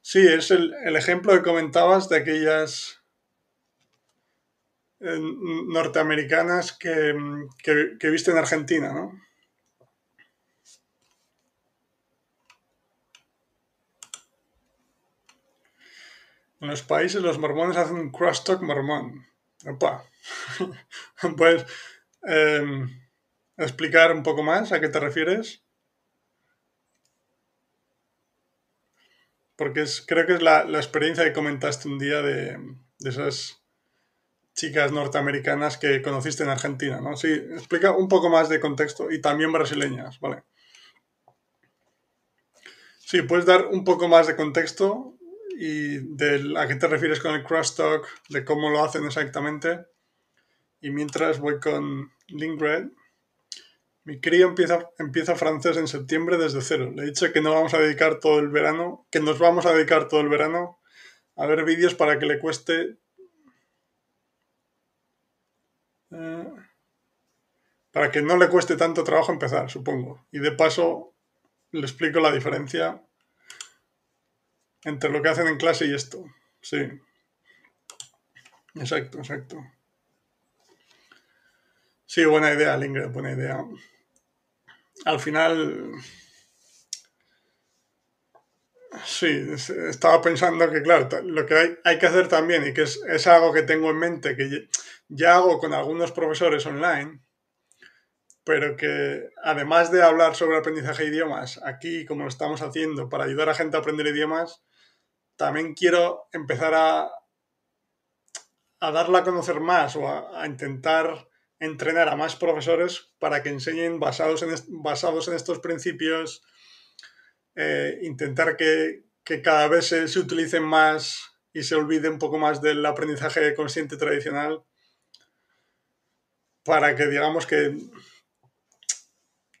Sí, es el, ejemplo que comentabas de aquellas eh, norteamericanas que, que viste en Argentina, ¿no? En los países los mormones hacen un crosstalk mormón. Opa. ¿Puedes em, explicar un poco más a qué te refieres? Porque es, creo que es la, experiencia que comentaste un día de, de, esas chicas norteamericanas que conociste en Argentina, ¿no? Sí, explica un poco más de contexto y también brasileñas, ¿vale? Sí, puedes dar un poco más de contexto y de a qué te refieres con el crosstalk, de cómo lo hacen exactamente. Y mientras voy con Lingred, mi crío empieza, empieza francés en septiembre desde cero. Le he dicho que no vamos a dedicar todo el verano, que nos vamos a dedicar todo el verano a ver vídeos para que le cueste... Eh, para que no le cueste tanto trabajo empezar, supongo. Y de paso le explico la diferencia entre lo que hacen en clase y esto. Sí. Exacto, exacto. Sí, buena idea, Lingred, buena idea. Al final. Sí, estaba pensando que, claro, lo que hay, hay que hacer también, y que es, es, algo que tengo en mente, que ya hago con algunos profesores online, pero que además de hablar sobre aprendizaje de idiomas, aquí, como lo estamos haciendo, para ayudar a gente a aprender idiomas, también quiero empezar a, a darla a conocer más o a, intentar entrenar a más profesores para que enseñen basados en, basados en estos principios, eh, intentar que, cada vez se, utilicen más y se olvide un poco más del aprendizaje consciente tradicional para que digamos que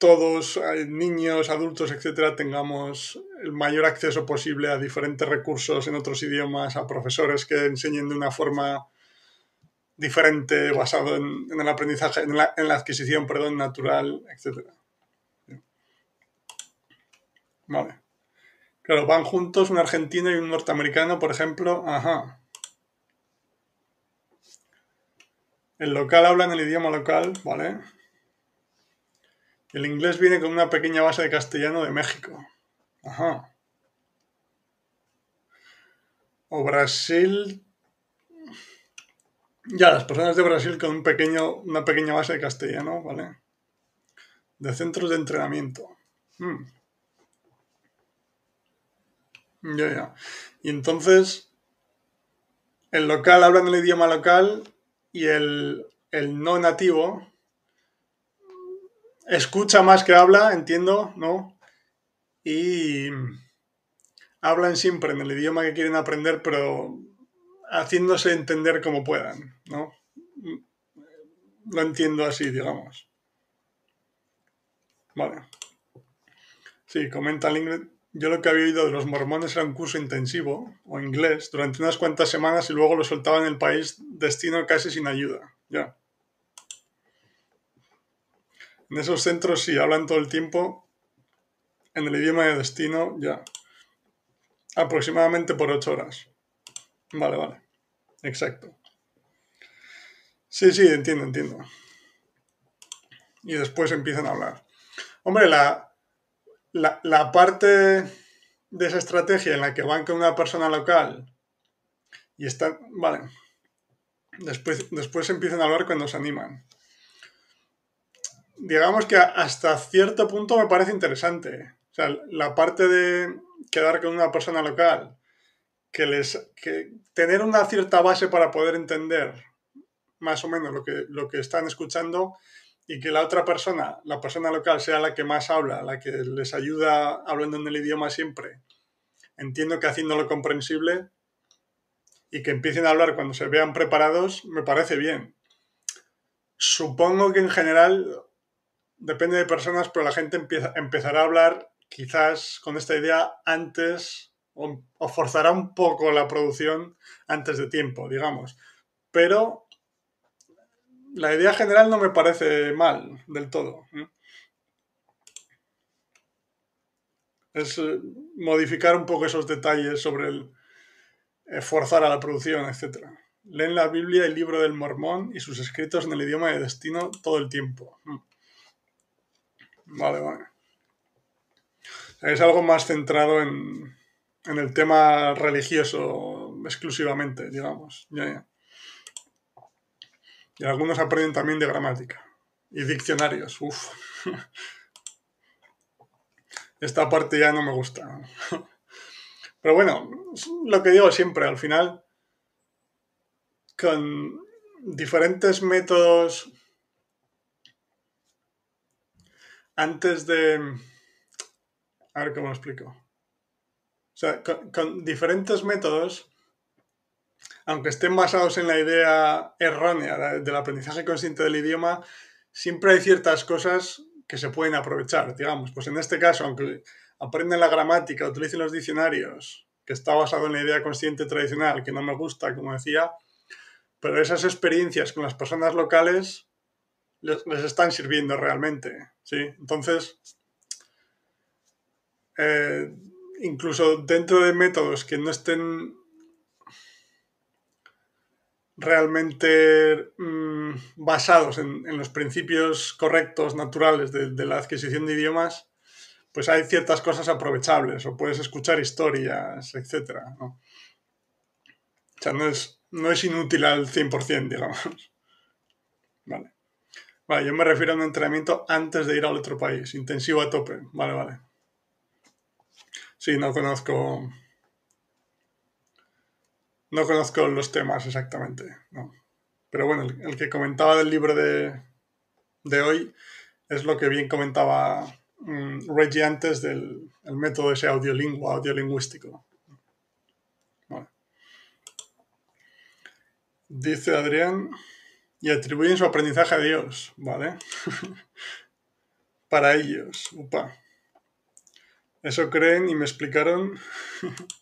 todos, eh, niños, adultos, etcétera, tengamos el mayor acceso posible a diferentes recursos en otros idiomas, a profesores que enseñen de una forma diferente, basado en, el aprendizaje, en la, adquisición, perdón, natural, etcétera. Vale. Claro, van juntos un argentino y un norteamericano, por ejemplo. Ajá. El local habla en el idioma local, ¿vale? El inglés viene con una pequeña base de castellano de México. Ajá. O Brasil. Ya, las personas de Brasil con un pequeño, una pequeña base de castellano, ¿vale? De centros de entrenamiento. Hmm. Ya, ya. Y entonces, el local habla en el idioma local y el, el no nativo escucha más que habla, entiendo, ¿no? Y hablan siempre en el idioma que quieren aprender, pero haciéndose entender como puedan, ¿no? lo entiendo así, digamos. Vale. Sí, comenta Ingrid. Yo lo que había oído de los mormones era un curso intensivo, o inglés, durante unas cuantas semanas y luego lo soltaban en el país destino casi sin ayuda. Ya. En esos centros sí hablan todo el tiempo en el idioma de destino, ya. Aproximadamente por ocho horas. Vale, vale. Exacto. Sí, sí, entiendo, entiendo. Y después empiezan a hablar. Hombre, la, la, parte de esa estrategia en la que van con una persona local y están, vale, después, después empiezan a hablar cuando se animan. Digamos que hasta cierto punto me parece interesante. O sea, la parte de quedar con una persona local, que les, que tener una cierta base para poder entender más o menos lo que, lo que están escuchando y que la otra persona, la persona local, sea la que más habla, la que les ayuda hablando en el idioma siempre, entiendo que haciéndolo comprensible y que empiecen a hablar cuando se vean preparados, me parece bien. Supongo que en general depende de personas, pero la gente empieza, empezará a hablar quizás con esta idea antes o, forzará un poco la producción antes de tiempo, digamos. Pero la idea general no me parece mal del todo. Es eh, modificar un poco esos detalles sobre el eh, forzar a la producción, etc. Leen la Biblia, el libro del Mormón y sus escritos en el idioma de destino todo el tiempo. Vale, vale. Es algo más centrado en, en el tema religioso exclusivamente, digamos. Ya, ya. Y algunos aprenden también de gramática. Y diccionarios. Uf. Esta parte ya no me gusta. Pero bueno, lo que digo siempre, al final, con diferentes métodos, antes de... A ver cómo lo explico. O sea, con diferentes métodos aunque estén basados en la idea errónea del aprendizaje consciente del idioma, siempre hay ciertas cosas que se pueden aprovechar, digamos. Pues en este caso, aunque aprendan la gramática, utilicen los diccionarios, que está basado en la idea consciente tradicional, que no me gusta, como decía, pero esas experiencias con las personas locales les, están sirviendo realmente, ¿sí? Entonces, eh, incluso dentro de métodos que no estén realmente mm, basados en, los principios correctos, naturales de, la adquisición de idiomas, pues hay ciertas cosas aprovechables o puedes escuchar historias, etc. O sea, no es, no es inútil al 100%, digamos. Vale. Vale, yo me refiero a un entrenamiento antes de ir al otro país, intensivo a tope. Vale, vale. Sí, no conozco no conozco los temas exactamente, no. Pero bueno, el, que comentaba del libro de, hoy es lo que bien comentaba um, Reggie antes del el método ese audiolingua, audiolingüístico. Dice Adrián, y atribuyen su aprendizaje a Dios, ¿vale? Para ellos, upa. Eso creen y me explicaron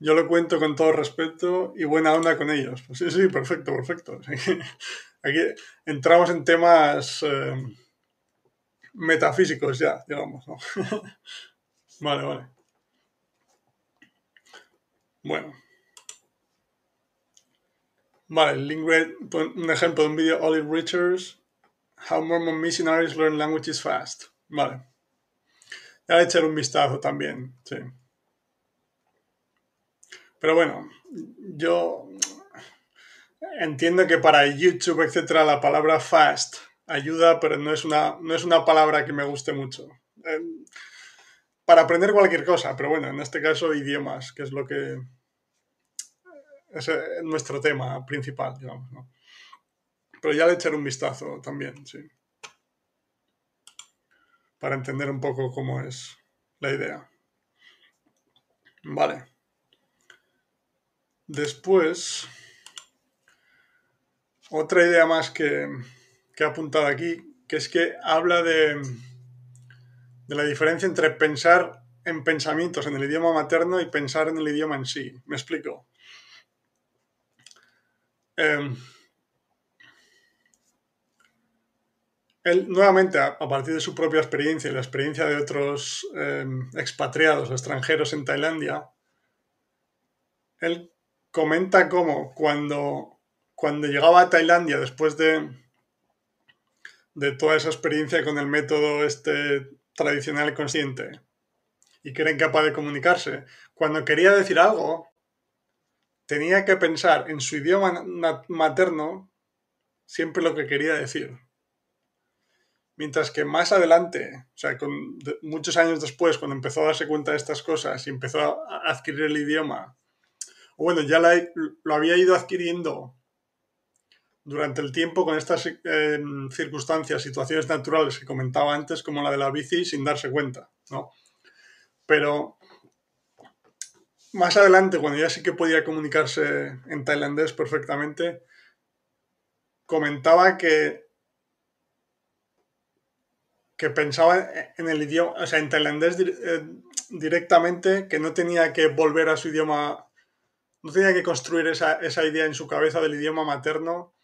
yo lo cuento con todo respeto y buena onda con ellos. Pues sí, sí, perfecto, perfecto. Aquí entramos en temas eh, metafísicos ya, digamos. vale, vale. Bueno. Vale, link un ejemplo de un vídeo, Olive Richards, How Mormon Missionaries Learn Languages Fast. Vale. Ya le echar un vistazo también, sí. Pero bueno, yo entiendo que para YouTube, etcétera, la palabra fast ayuda, pero no es una, no es una palabra que me guste mucho. Eh, para aprender cualquier cosa, pero bueno, en este caso idiomas, que es lo que es nuestro tema principal, digamos, ¿no? Pero ya le echaré un vistazo también, sí. Para entender un poco cómo es la idea. Vale. Después, otra idea más que, que he apuntado aquí, que es que habla de, de la diferencia entre pensar en pensamientos en el idioma materno y pensar en el idioma en sí. Me explico. Em, él, nuevamente, a, partir de su propia experiencia y la experiencia de otros em, expatriados extranjeros en Tailandia, él comenta cómo cuando, cuando llegaba a Tailandia después de, de toda esa experiencia con el método este tradicional consciente y que era incapaz de comunicarse, cuando quería decir algo, tenía que pensar en su idioma materno siempre lo que quería decir. Mientras que más adelante, o sea, con, muchos años después, cuando empezó a darse cuenta de estas cosas y empezó a adquirir el idioma, o bueno, ya lo había ido adquiriendo durante el tiempo con estas em, circunstancias, situaciones naturales que comentaba antes, como la de la bici, sin darse cuenta, ¿no? Pero más adelante, cuando ya sí que podía comunicarse en tailandés perfectamente, comentaba que, que pensaba en el idioma, o sea, en tailandés eh, directamente, que no tenía que volver a su idioma, no tenía que construir esa, esa idea en su cabeza del idioma materno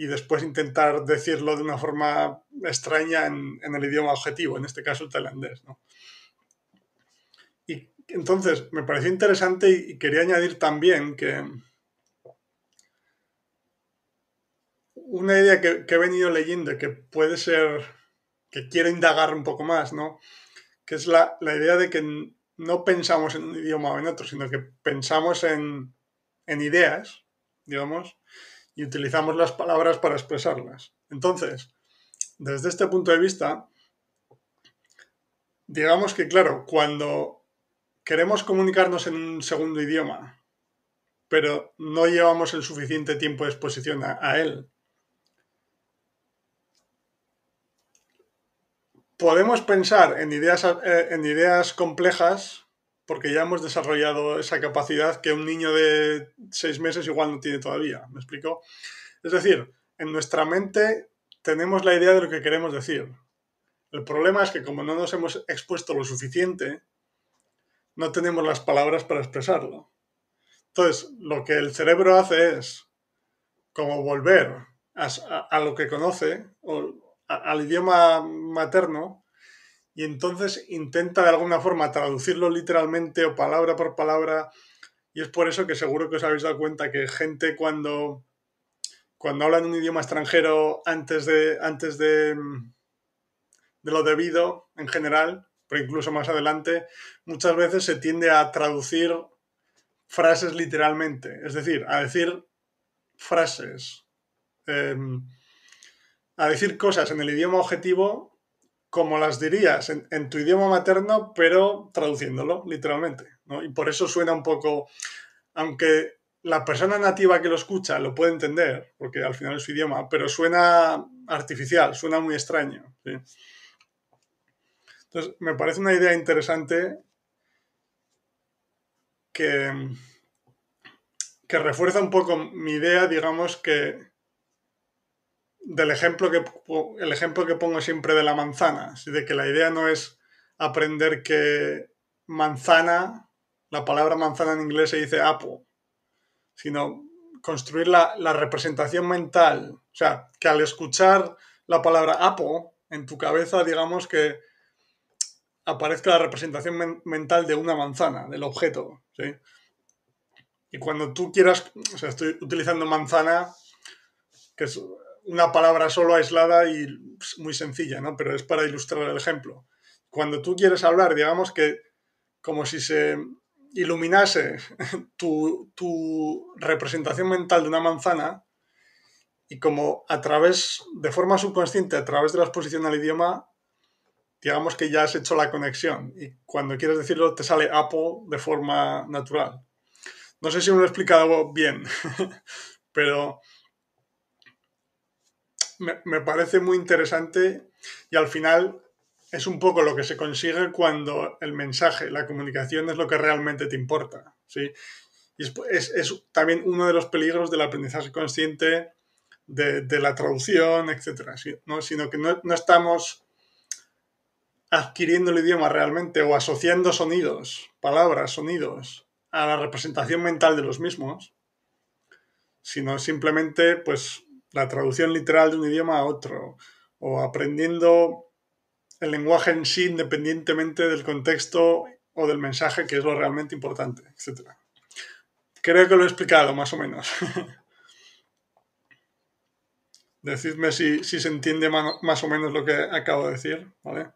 y después intentar decirlo de una forma extraña en, el idioma objetivo, en este caso el tailandés. Y entonces me pareció interesante y quería añadir también que una idea que, he venido leyendo que puede ser, que quiero indagar un poco más, ¿no? que es la, la idea de que no pensamos en un idioma o en otro, sino que pensamos en, en ideas, digamos, y utilizamos las palabras para expresarlas. Entonces, desde este punto de vista, digamos que, claro, cuando queremos comunicarnos en un segundo idioma, pero no llevamos el suficiente tiempo de exposición a, él, podemos pensar en ideas, eh, en ideas complejas porque ya hemos desarrollado esa capacidad que un niño de seis meses igual no tiene todavía. ¿Me explico? Es decir, en nuestra mente tenemos la idea de lo que queremos decir. El problema es que como no nos hemos expuesto lo suficiente, no tenemos las palabras para expresarlo. Entonces, lo que el cerebro hace es como volver a, lo que conoce, al idioma materno, y entonces intenta de alguna forma traducirlo literalmente o palabra por palabra. Y es por eso que seguro que os habéis dado cuenta que gente cuando, cuando hablan un idioma extranjero antes de, antes de, de lo debido en general, pero incluso más adelante, muchas veces se tiende a traducir frases literalmente, es decir, a decir frases, em, a decir cosas en el idioma objetivo como las dirías en, tu idioma materno, pero traduciéndolo literalmente. Y por eso suena un poco, aunque la persona nativa que lo escucha lo puede entender, porque al final es su idioma, pero suena artificial, suena muy extraño. Entonces, me parece una idea interesante que, que refuerza un poco mi idea, digamos, que del ejemplo que, el ejemplo que pongo siempre de la manzana, de que la idea no es aprender que manzana, la palabra manzana en inglés se dice apple, sino construir la, representación mental, o sea, que al escuchar la palabra apple en tu cabeza, digamos que aparezca la representación mental de una manzana, del objeto, ¿sí? Y cuando tú quieras, o sea, estoy utilizando manzana, que es una palabra solo aislada y muy sencilla, ¿no? Pero es para ilustrar el ejemplo. Cuando tú quieres hablar, digamos que como si se iluminase tu, tu representación mental de una manzana y como a través, de forma subconsciente, a través de la exposición al idioma, digamos que ya has hecho la conexión y cuando quieres decirlo te sale Apple de forma natural. No sé si me lo he explicado bien, pero me, parece muy interesante y al final es un poco lo que se consigue cuando el mensaje, la comunicación es lo que realmente te importa. ¿sí? Y es, es, también uno de los peligros del aprendizaje consciente de, la traducción, etc. ¿no? Sino que no, no, estamos adquiriendo el idioma realmente o asociando sonidos, palabras, sonidos a la representación mental de los mismos, sino simplemente pues la traducción literal de un idioma a otro o aprendiendo el lenguaje en sí independientemente del contexto o del mensaje que es lo realmente importante, etc. Creo que lo he explicado más o menos. Decidme si, se entiende más o menos lo que acabo de decir, ¿vale?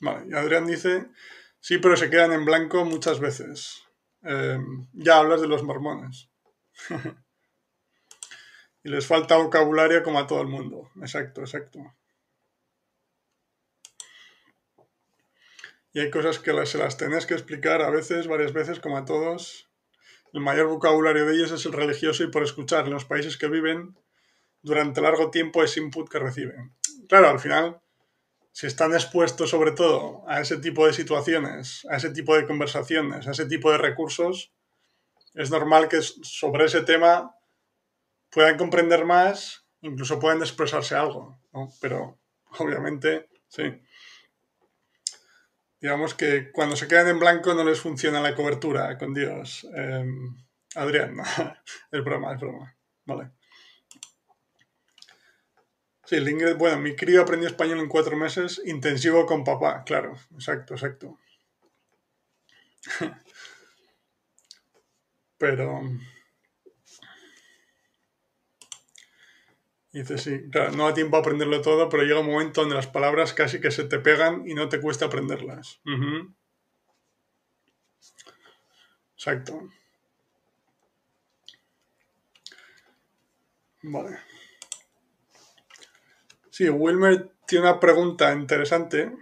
Vale, y Adrián dice, sí, pero se quedan en blanco muchas veces. Em, ya hablas de los mormones. y les falta vocabulario como a todo el mundo. Exacto, exacto. Y hay cosas que se las tenés que explicar a veces, varias veces, como a todos. El mayor vocabulario de ellos es el religioso y por escuchar en los países que viven durante largo tiempo ese input que reciben. Claro, al final, si están expuestos sobre todo a ese tipo de situaciones, a ese tipo de conversaciones, a ese tipo de recursos, es normal que sobre ese tema puedan comprender más, incluso puedan expresarse algo, ¿no? Pero obviamente, sí digamos que cuando se quedan en blanco no les funciona la cobertura con Dios. Em, Adrián, es broma, es broma. Vale. Sí, el inglés, bueno, mi crío aprendió español en cuatro meses, intensivo con papá, claro, exacto, exacto. Pero Y dices, sí, claro, no da tiempo a aprenderlo todo, pero llega un momento donde las palabras casi que se te pegan y no te cuesta aprenderlas. Exacto. Vale. Sí, Wilmer tiene una pregunta interesante.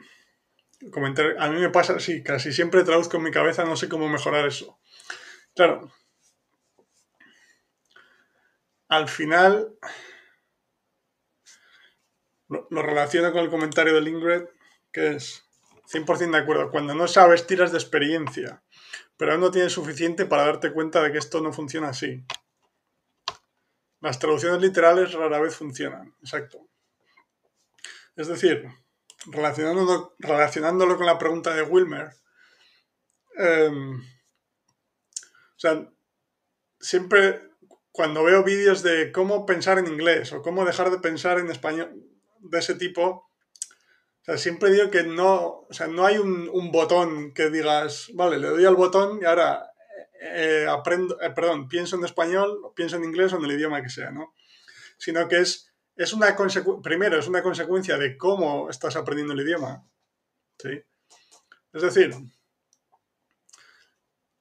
Comentar, a mí me pasa así, casi siempre traduzco en mi cabeza, no sé cómo mejorar eso. Claro. Al final, lo, relaciono con el comentario de Ingrid, que es 100% de acuerdo. Cuando no sabes, tiras de experiencia, pero aún no tienes suficiente para darte cuenta de que esto no funciona así. Las traducciones literales rara vez funcionan, exacto. Es decir, relacionándolo, relacionándolo con la pregunta de Wilmer, em, o sea, siempre cuando veo vídeos de cómo pensar en inglés o cómo dejar de pensar en español, de ese tipo, o sea, siempre digo que no, o sea, no hay un, botón que digas, vale, le doy al botón y ahora eh, aprendo, eh, perdón, pienso en español, pienso en inglés o en el idioma que sea, ¿no? Sino que es, es una primero, es una consecuencia de cómo estás aprendiendo el idioma, ¿sí? Es decir,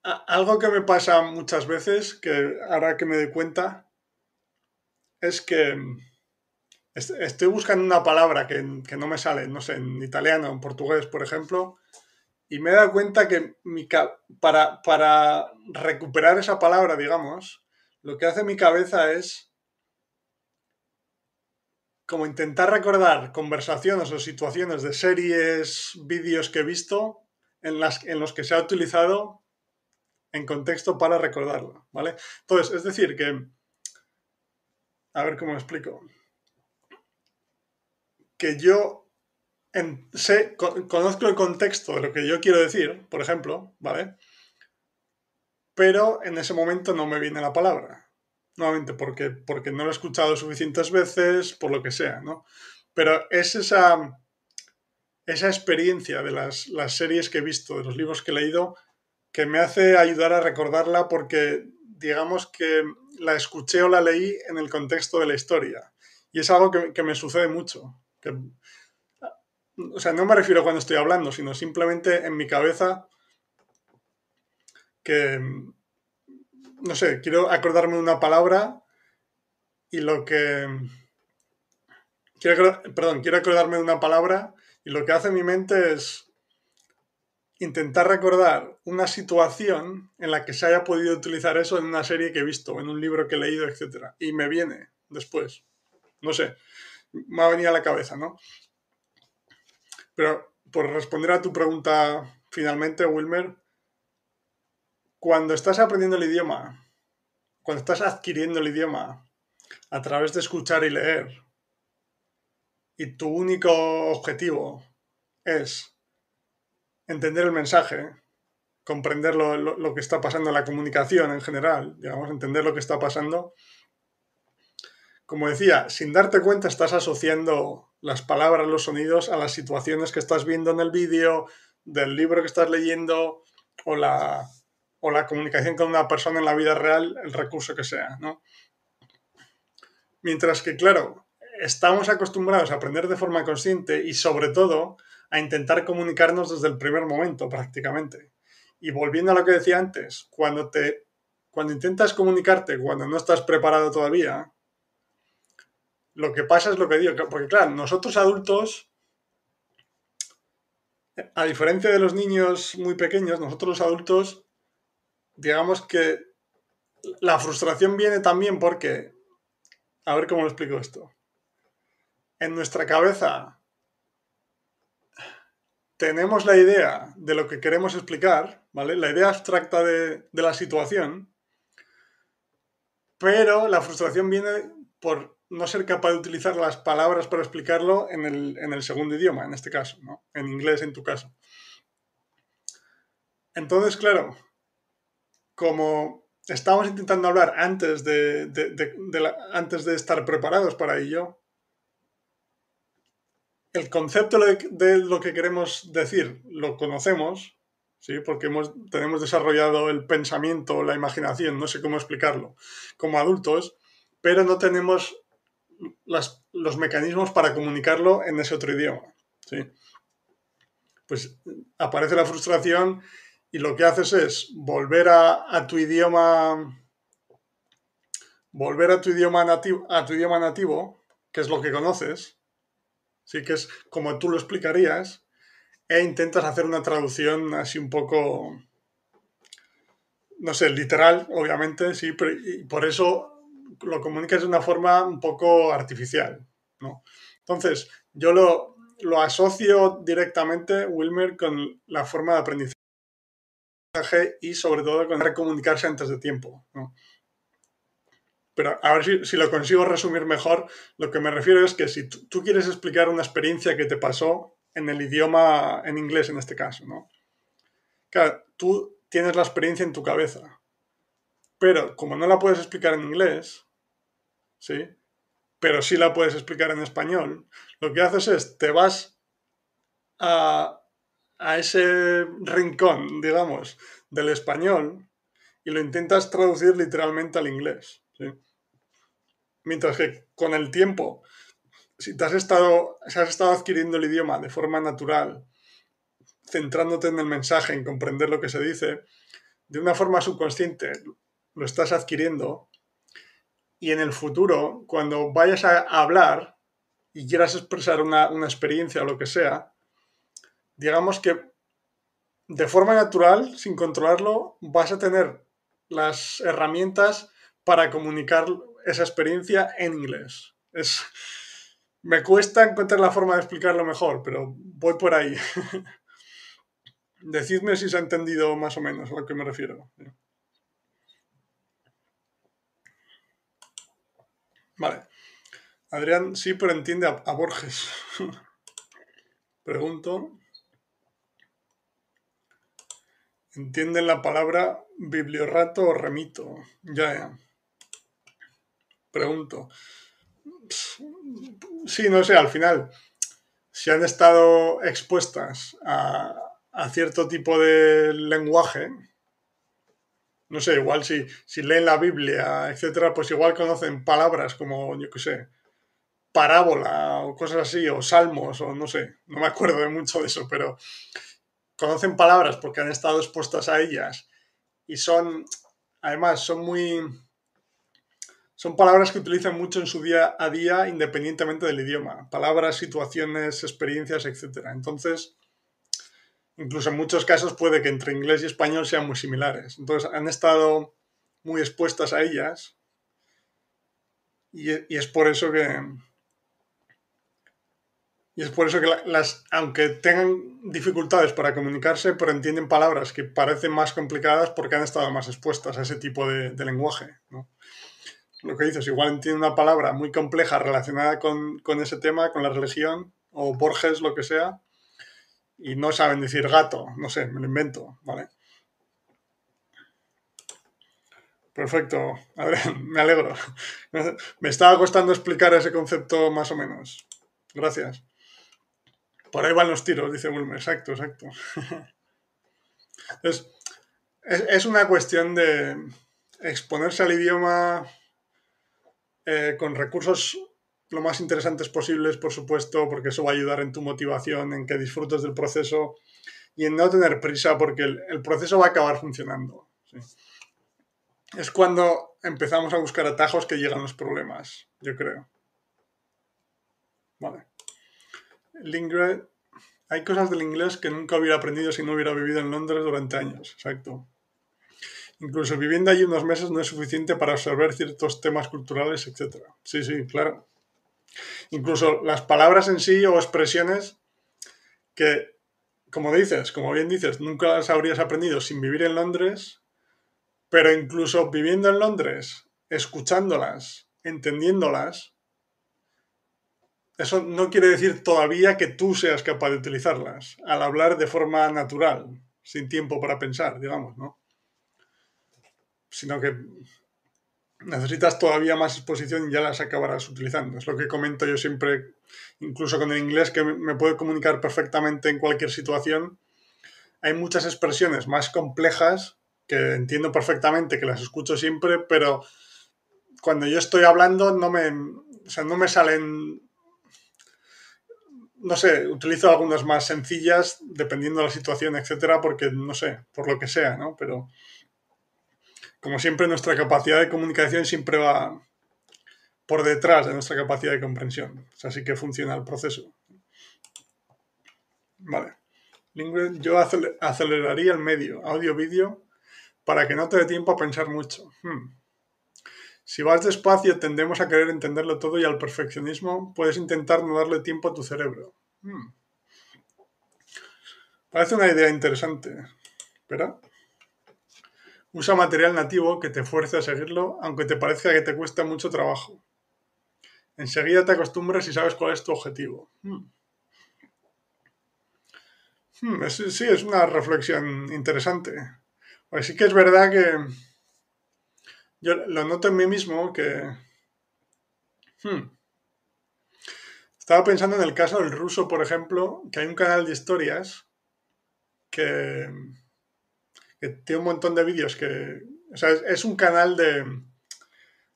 algo que me pasa muchas veces, que ahora que me doy cuenta, es que Estoy buscando una palabra que, no me sale, no sé, en italiano, en portugués, por ejemplo, y me he dado cuenta que mi para, para recuperar esa palabra, digamos, lo que hace mi cabeza es como intentar recordar conversaciones o situaciones de series, vídeos que he visto en, las, en los que se ha utilizado en contexto para recordarlo, ¿vale? Entonces, es decir, que... A ver cómo lo explico que yo sé, conozco el contexto de lo que yo quiero decir, por ejemplo, ¿vale? Pero en ese momento no me viene la palabra. Nuevamente, porque, porque no lo he escuchado suficientes veces, por lo que sea, ¿no? Pero es esa, esa experiencia de las, las series que he visto, de los libros que he leído, que me hace ayudar a recordarla porque digamos que la escuché o la leí en el contexto de la historia. Y es algo que, que me sucede mucho o sea, no me refiero a cuando estoy hablando, sino simplemente en mi cabeza que, no sé, quiero acordarme de una palabra y lo que... Quiero, perdón, quiero acordarme de una palabra y lo que hace mi mente es intentar recordar una situación en la que se haya podido utilizar eso en una serie que he visto, en un libro que he leído, etc. Y me viene después. No sé me ha venido a la cabeza, ¿no? Pero por responder a tu pregunta finalmente, Wilmer, cuando estás aprendiendo el idioma, cuando estás adquiriendo el idioma, a través de escuchar y leer, y tu único objetivo es entender el mensaje, comprender lo, que está pasando en la comunicación en general, digamos, entender lo que está pasando, como decía, sin darte cuenta estás asociando las palabras, los sonidos a las situaciones que estás viendo en el vídeo, del libro que estás leyendo o la, o la comunicación con una persona en la vida real, el recurso que sea, ¿no? Mientras que, claro, estamos acostumbrados a aprender de forma consciente y sobre todo a intentar comunicarnos desde el primer momento prácticamente. Y volviendo a lo que decía antes, cuando te cuando intentas comunicarte cuando no estás preparado todavía, lo que pasa es lo que digo, porque claro, nosotros adultos a diferencia de los niños muy pequeños, nosotros los adultos digamos que la frustración viene también porque a ver cómo lo explico esto en nuestra cabeza tenemos la idea de lo que queremos explicar, ¿vale? La idea abstracta de, la situación, pero la frustración viene por no ser capaz de utilizar las palabras para explicarlo en el, segundo idioma, en este caso, ¿no? En inglés, en tu caso. Entonces, claro, como estamos intentando hablar antes de, antes de estar preparados para ello, el concepto de, lo que queremos decir lo conocemos, ¿sí? porque tenemos desarrollado el pensamiento, la imaginación, no sé cómo explicarlo, como adultos, pero no tenemos los mecanismos para comunicarlo en ese otro idioma. ¿sí? Pues aparece la frustración y lo que haces es volver a, tu idioma volver a tu idioma nativo, a tu idioma nativo, que es lo que conoces, Sí que es como tú lo explicarías e intentas hacer una traducción así un poco, no sé, literal, obviamente, sí, y por eso lo comunicas de una forma un poco artificial, ¿no? Entonces, yo lo, lo asocio directamente, Wilmer, con la forma de aprendizaje y sobre todo con comunicarse antes de tiempo, ¿no? Pero a ver si, lo consigo resumir mejor, lo que me refiero es que si tú, quieres explicar una experiencia que te pasó en el idioma, en inglés en este caso, ¿no? Claro, tú tienes la experiencia en tu cabeza, pero como no la puedes explicar en inglés, ¿sí? Pero sí la puedes explicar en español, lo que haces es, te vas a, a ese rincón, digamos, del español y lo intentas traducir literalmente al inglés. Mientras que con el tiempo, si te has estado, has estado adquiriendo el idioma de forma natural, centrándote en el mensaje, en comprender lo que se dice, de una forma subconsciente lo estás adquiriendo y en el futuro, cuando vayas a hablar y quieras expresar una, una experiencia o lo que sea, digamos que de forma natural, sin controlarlo, vas a tener las herramientas para comunicar esa experiencia en inglés. Es, me cuesta encontrar la forma de explicarlo mejor, pero voy por ahí. Decidme si se ha entendido más o menos a lo que me refiero. Vale. Adrián sí, pero entiende a, a Borges. Pregunto. ¿Entienden la palabra bibliorrato o remito? Ya, ya. Pregunto. Sí, no sé, al final, si han estado expuestas a, cierto tipo de lenguaje, no sé, igual si, si leen la Biblia, etcétera, pues igual conocen palabras como, yo qué sé, parábola o cosas así, o salmos, o no sé, no me acuerdo de mucho de eso, pero conocen palabras porque han estado expuestas a ellas y son, además, son muy son palabras que utilizan mucho en su día a día independientemente del idioma. Palabras, situaciones, experiencias, etc. Entonces, incluso en muchos casos puede que entre inglés y español sean muy similares. Entonces, han estado muy expuestas a ellas y, es por eso que... Y es por eso que las, aunque tengan dificultades para comunicarse, pero entienden palabras que parecen más complicadas porque han estado más expuestas a ese tipo de, lenguaje. lo que dices, igual entiende una palabra muy compleja relacionada con, con ese tema, con la religión, o Borges, lo que sea, y no saben decir gato, no sé, me lo invento, ¿vale? Perfecto, Adrián, me alegro. Me estaba costando explicar ese concepto más o menos. Gracias. Por ahí van los tiros, dice Wilmer. Exacto, exacto. es, es, una cuestión de exponerse al idioma eh, con recursos lo más interesantes posibles, por supuesto, porque eso va a ayudar en tu motivación, en que disfrutes del proceso y en no tener prisa, porque el, proceso va a acabar funcionando. Es cuando empezamos a buscar atajos que llegan los problemas, yo creo. Vale. El hay cosas del inglés que nunca hubiera aprendido si no hubiera vivido en Londres durante años, exacto. Incluso viviendo allí unos meses no es suficiente para absorber ciertos temas culturales, etc. Sí, sí, claro. Incluso las palabras en sí o expresiones que, como dices, como bien dices, nunca las habrías aprendido sin vivir en Londres, pero incluso viviendo en Londres, escuchándolas, entendiéndolas, eso no quiere decir todavía que tú seas capaz de utilizarlas al hablar de forma natural, sin tiempo para pensar, digamos, ¿no? Sino que necesitas todavía más exposición y ya las acabarás utilizando. Es lo que comento yo siempre, incluso con el inglés, que me puedo comunicar perfectamente en cualquier situación. Hay muchas expresiones más complejas que entiendo perfectamente, que las escucho siempre, pero cuando yo estoy hablando no me, no me salen, no sé, utilizo algunas más sencillas dependiendo de la situación, etcétera, porque no sé, por lo que sea, ¿no? Pero como siempre, nuestra capacidad de comunicación siempre va por detrás de nuestra capacidad de comprensión. así que funciona el proceso. Vale. Yo aceleraría el medio, audio-vídeo, para que no te dé tiempo a pensar mucho. Hmm. Si vas despacio, tendemos a querer entenderlo todo y al perfeccionismo puedes intentar no darle tiempo a tu cerebro. Hmm. Parece una idea interesante. ¿Verdad? Usa material nativo que te fuerce a seguirlo, aunque te parezca que te cuesta mucho trabajo. Enseguida te acostumbras y sabes cuál es tu objetivo. Hmm. Hmm, sí, es una reflexión interesante. Pues sí que es verdad que yo lo noto en mí mismo que... Hmm, estaba pensando en el caso del ruso, por ejemplo, que hay un canal de historias que que tiene un montón de vídeos que... O sea, es, un canal de...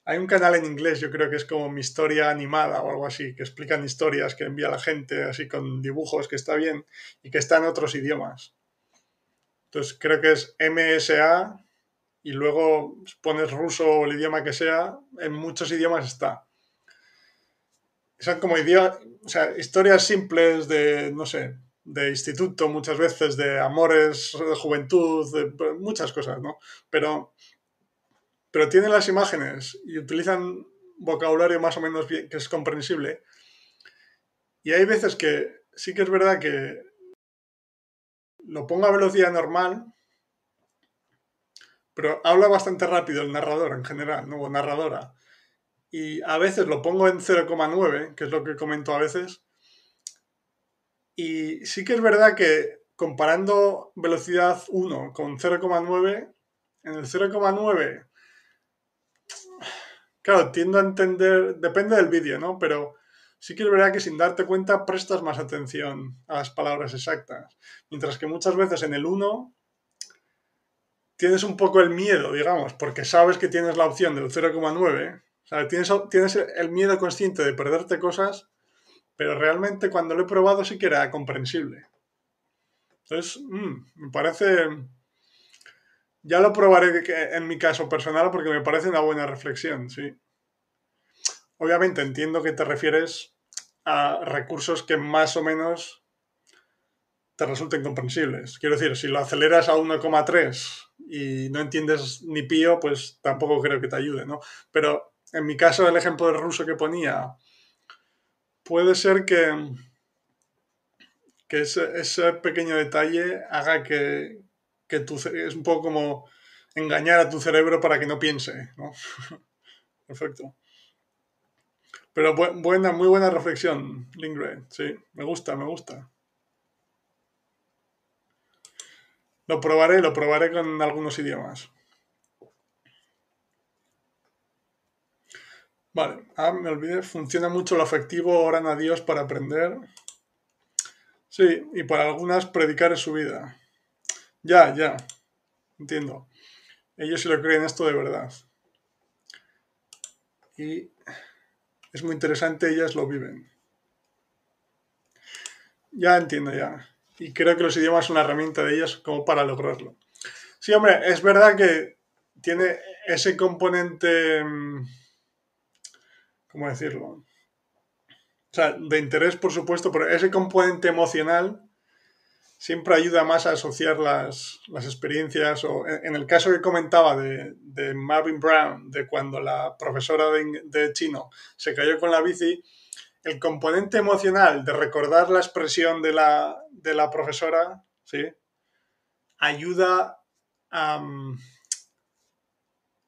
Hay un canal en inglés, yo creo que es como mi historia animada o algo así, que explican historias que envía la gente, así con dibujos, que está bien, y que está en otros idiomas. Entonces creo que es MSA y luego pones ruso o el idioma que sea, en muchos idiomas está. Son como idiomas, o sea, historias simples de, no sé, de instituto muchas veces, de amores, de juventud, de muchas cosas, ¿no? Pero, pero tienen las imágenes y utilizan vocabulario más o menos bien, que es comprensible. Y hay veces que sí que es verdad que lo pongo a velocidad normal, pero habla bastante rápido el narrador en general, ¿no? O narradora. Y a veces lo pongo en 0,9, que es lo que comento a veces, y sí que es verdad que comparando velocidad 1 con 0,9, en el 0,9, claro, tiendo a entender, depende del vídeo, ¿no? Pero sí que es verdad que sin darte cuenta prestas más atención a las palabras exactas. Mientras que muchas veces en el 1 tienes un poco el miedo, digamos, porque sabes que tienes la opción del 0,9. O sea, tienes, tienes el miedo consciente de perderte cosas pero realmente cuando lo he probado sí que era comprensible. Entonces, mm, me parece... Ya lo probaré en mi caso personal porque me parece una buena reflexión, sí. Obviamente entiendo que te refieres a recursos que más o menos te resulten comprensibles. Quiero decir, si lo aceleras a 1,3 y no entiendes ni pío, pues tampoco creo que te ayude, ¿no? Pero en mi caso, el ejemplo del ruso que ponía, puede ser que, que ese, pequeño detalle haga que, que tu, es un poco como engañar a tu cerebro para que no piense, ¿no? perfecto. Pero buena, muy buena reflexión, Lingred. Sí, me gusta, me gusta. Lo probaré, lo probaré con algunos idiomas. Vale, ah, me olvidé, funciona mucho lo afectivo, oran a Dios para aprender. Sí, y para algunas predicar es su vida. Ya, ya, entiendo. Ellos sí lo creen esto de verdad. Y es muy interesante, ellas lo viven. Ya entiendo, ya. Y creo que los idiomas son una herramienta de ellas como para lograrlo. Sí, hombre, es verdad que tiene ese componente mm, ¿cómo decirlo? O sea, de interés, por supuesto, pero ese componente emocional siempre ayuda más a asociar las, experiencias. O en, el caso que comentaba de, Marvin Brown, de cuando la profesora de, chino se cayó con la bici, el componente emocional de recordar la expresión de la, profesora, ¿sí? Ayuda a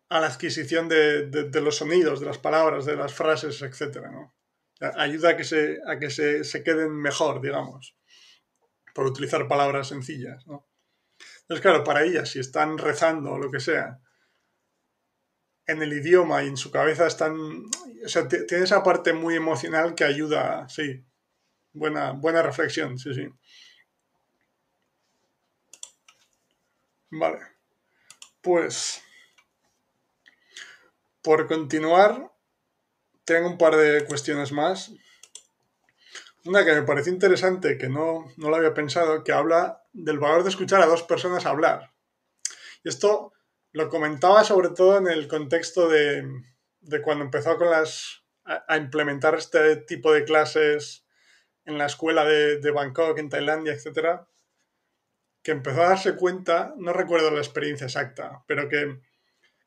la adquisición de, los sonidos, de las palabras, de las frases, etc. Ayuda a que, se, a que se, queden mejor, digamos, por utilizar palabras sencillas. Entonces, claro, para ellas, si están rezando o lo que sea, en el idioma y en su cabeza están... O sea, tiene esa parte muy emocional que ayuda, sí. Buena, buena reflexión, sí, sí. Vale. Pues por continuar, tengo un par de cuestiones más. Una que me parece interesante, que no, no lo había pensado, que habla del valor de escuchar a dos personas hablar. Y esto lo comentaba sobre todo en el contexto de, cuando empezó con las, a, implementar este tipo de clases en la escuela de, de Bangkok, en Tailandia, etc. Que empezó a darse cuenta, no recuerdo la experiencia exacta, pero que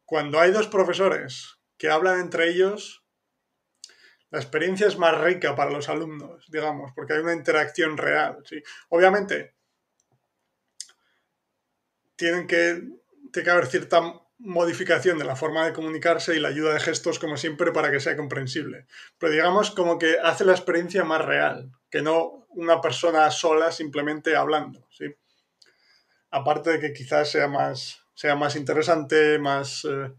cuando hay dos profesores que hablan entre ellos, la experiencia es más rica para los alumnos, digamos, porque hay una interacción real. ¿sí? Obviamente, tienen que, tiene que haber cierta modificación de la forma de comunicarse y la ayuda de gestos, como siempre, para que sea comprensible. Pero digamos como que hace la experiencia más real, que no una persona sola simplemente hablando. ¿sí? Aparte de que quizás sea más sea más interesante, más, eh,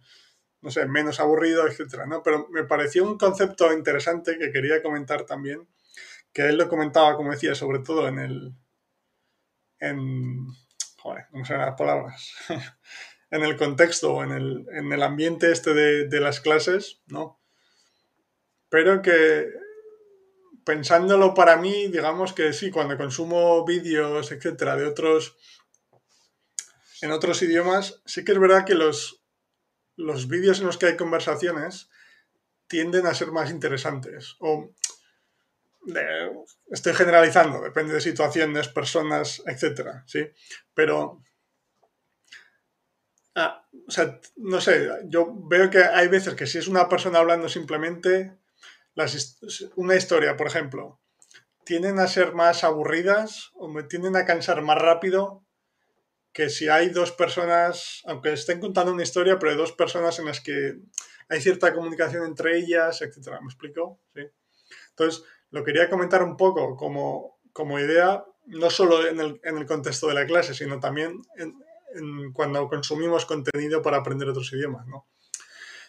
no sé, menos aburrido, etcétera, ¿no? Pero me pareció un concepto interesante que quería comentar también, que él lo comentaba, como decía, sobre todo en el, en, joder, no sé las palabras, en el contexto o en el, en el ambiente este de, de las clases, ¿no? Pero que pensándolo para mí, digamos que sí, cuando consumo vídeos, etcétera, de otros en otros idiomas, sí que es verdad que los, los vídeos en los que hay conversaciones tienden a ser más interesantes. O estoy generalizando, depende de situaciones, personas, etcétera, ¿sí? Pero, ah, o sea, no sé, yo veo que hay veces que si es una persona hablando simplemente, una historia, por ejemplo, tienden a ser más aburridas o me tienden a cansar más rápido que si hay dos personas, aunque estén contando una historia, pero hay dos personas en las que hay cierta comunicación entre ellas, etcétera. ¿Me explico? Sí. Entonces, lo quería comentar un poco como, como idea, no solo en el, en el, contexto de la clase, sino también cuando consumimos contenido para aprender otros idiomas, ¿no?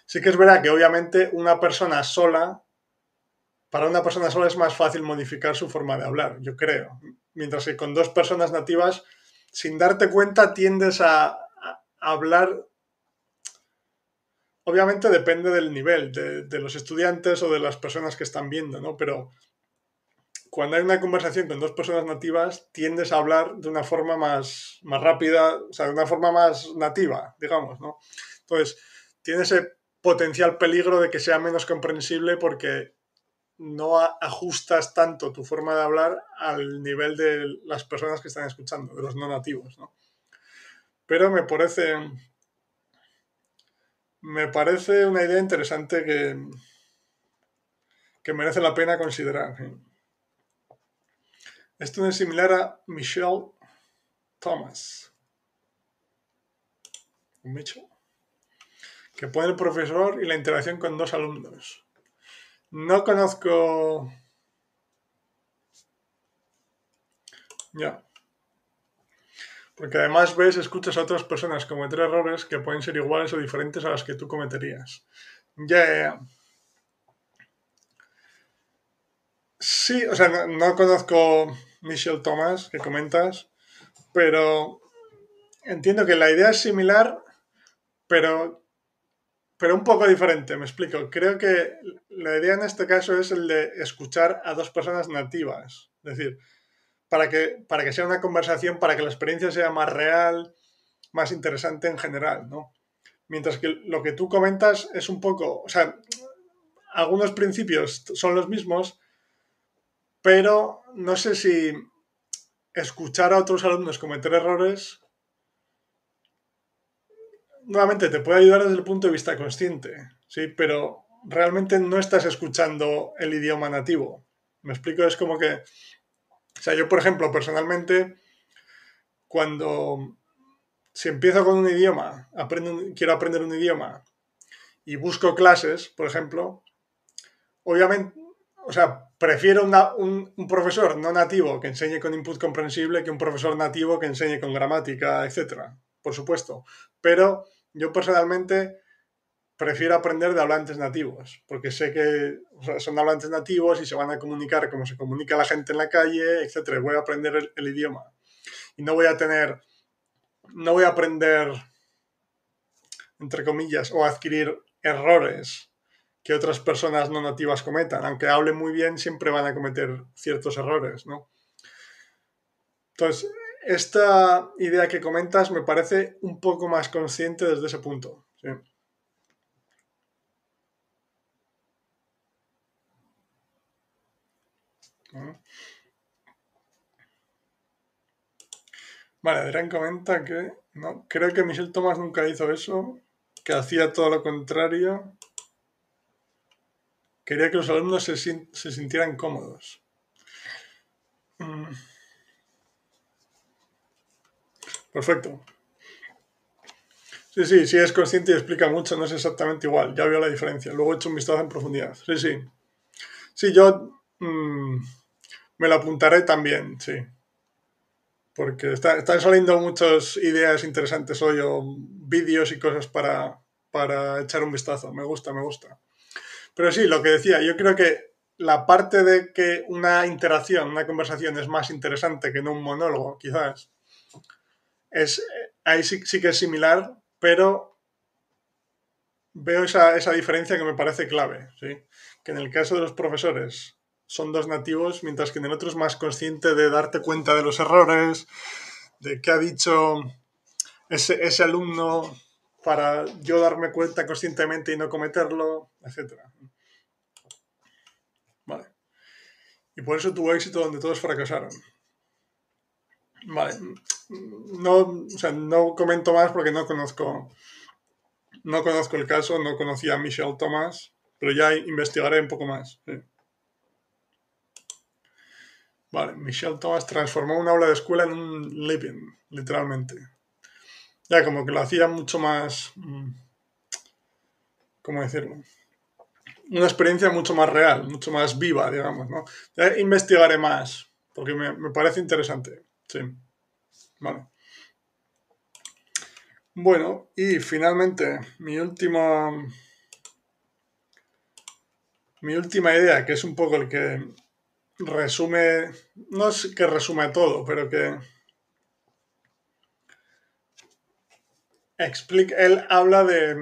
Sí que es verdad que obviamente una persona sola, para una persona sola es más fácil modificar su forma de hablar, yo creo. Mientras que con dos personas nativas sin darte cuenta tiendes a, hablar obviamente depende del nivel de, los estudiantes o de las personas que están viendo, ¿no? Pero cuando hay una conversación con dos personas nativas, tiendes a hablar de una forma más, más rápida, o sea, de una forma más nativa, digamos, ¿no? Entonces, tiene ese potencial peligro de que sea menos comprensible porque no ajustas tanto tu forma de hablar al nivel de las personas que están escuchando, de los no nativos, ¿no? Pero me parece. Me parece una idea interesante que, que merece la pena considerar. Esto es similar a Michelle Thomas. Mitchell que pone el profesor y la interacción con dos alumnos. No conozco... Ya. Porque además ves, escuchas a otras personas cometer errores que pueden ser iguales o diferentes a las que tú cometerías. Ya, Sí, o sea, no conozco Michelle Thomas, que comentas, pero entiendo que la idea es similar, pero, pero un poco diferente, me explico. Creo que la idea en este caso es el de escuchar a dos personas nativas, es decir, para que, para que sea una conversación, para que la experiencia sea más real, más interesante en general, ¿no? Mientras que lo que tú comentas es un poco, o sea, algunos principios son los mismos, pero no sé si escuchar a otros alumnos cometer errores nuevamente te puede ayudar desde el punto de vista consciente, sí, pero realmente no estás escuchando el idioma nativo. Me explico, es como que, o sea, yo por ejemplo, personalmente, cuando si empiezo con un idioma, aprendo, quiero aprender un idioma y busco clases, por ejemplo, obviamente, o sea, prefiero un, profesor no nativo que enseñe con input comprensible que un profesor nativo que enseñe con gramática, etcétera, por supuesto. Pero yo personalmente prefiero aprender de hablantes nativos, porque sé que son hablantes nativos y se van a comunicar como se comunica la gente en la calle, etcétera. Voy a aprender el, el idioma. Y no voy a tener, no voy a aprender, entre comillas, o adquirir errores que otras personas no nativas cometan. Aunque hablen muy bien, siempre van a cometer ciertos errores, ¿no? Entonces, esta idea que comentas me parece un poco más consciente desde ese punto. ¿sí? Vale, Adrián comenta que no, creo que Michelle Thomas nunca hizo eso, que hacía todo lo contrario. Quería que los alumnos se, sintieran cómodos. Mm. Perfecto. Sí, sí, sí es consciente y explica mucho, no es exactamente igual. Ya veo la diferencia. Luego he hecho un vistazo en profundidad. Sí, sí. Sí, yo mmm, me lo apuntaré también, sí. Porque está, están saliendo muchas ideas interesantes hoy o vídeos y cosas para, para echar un vistazo. Me gusta, me gusta. Pero sí, lo que decía, yo creo que la parte de que una interacción, una conversación es más interesante que no un monólogo, quizás, es, ahí sí, sí, que es similar, pero veo esa, esa, diferencia que me parece clave, ¿sí? que en el caso de los profesores son dos nativos, mientras que en el otro es más consciente de darte cuenta de los errores, de qué ha dicho ese, ese alumno para yo darme cuenta conscientemente y no cometerlo, etc. Vale. Y por eso tuvo éxito donde todos fracasaron. Vale. No, o sea, no comento más porque no conozco, no conozco el caso, no conocía a Michelle Thomas, pero ya investigaré un poco más. Vale, Michelle Thomas transformó una aula de escuela en un living, literalmente. Ya, como que lo hacía mucho más. Mm, ¿Cómo decirlo? Una experiencia mucho más real, mucho más viva, digamos, ¿no? Ya investigaré más, porque me, me parece interesante. Sí. Vale. Bueno, y finalmente, mi última. Mi última idea, que es un poco el que resume. No es que resume todo, pero que. Explica. Él habla de.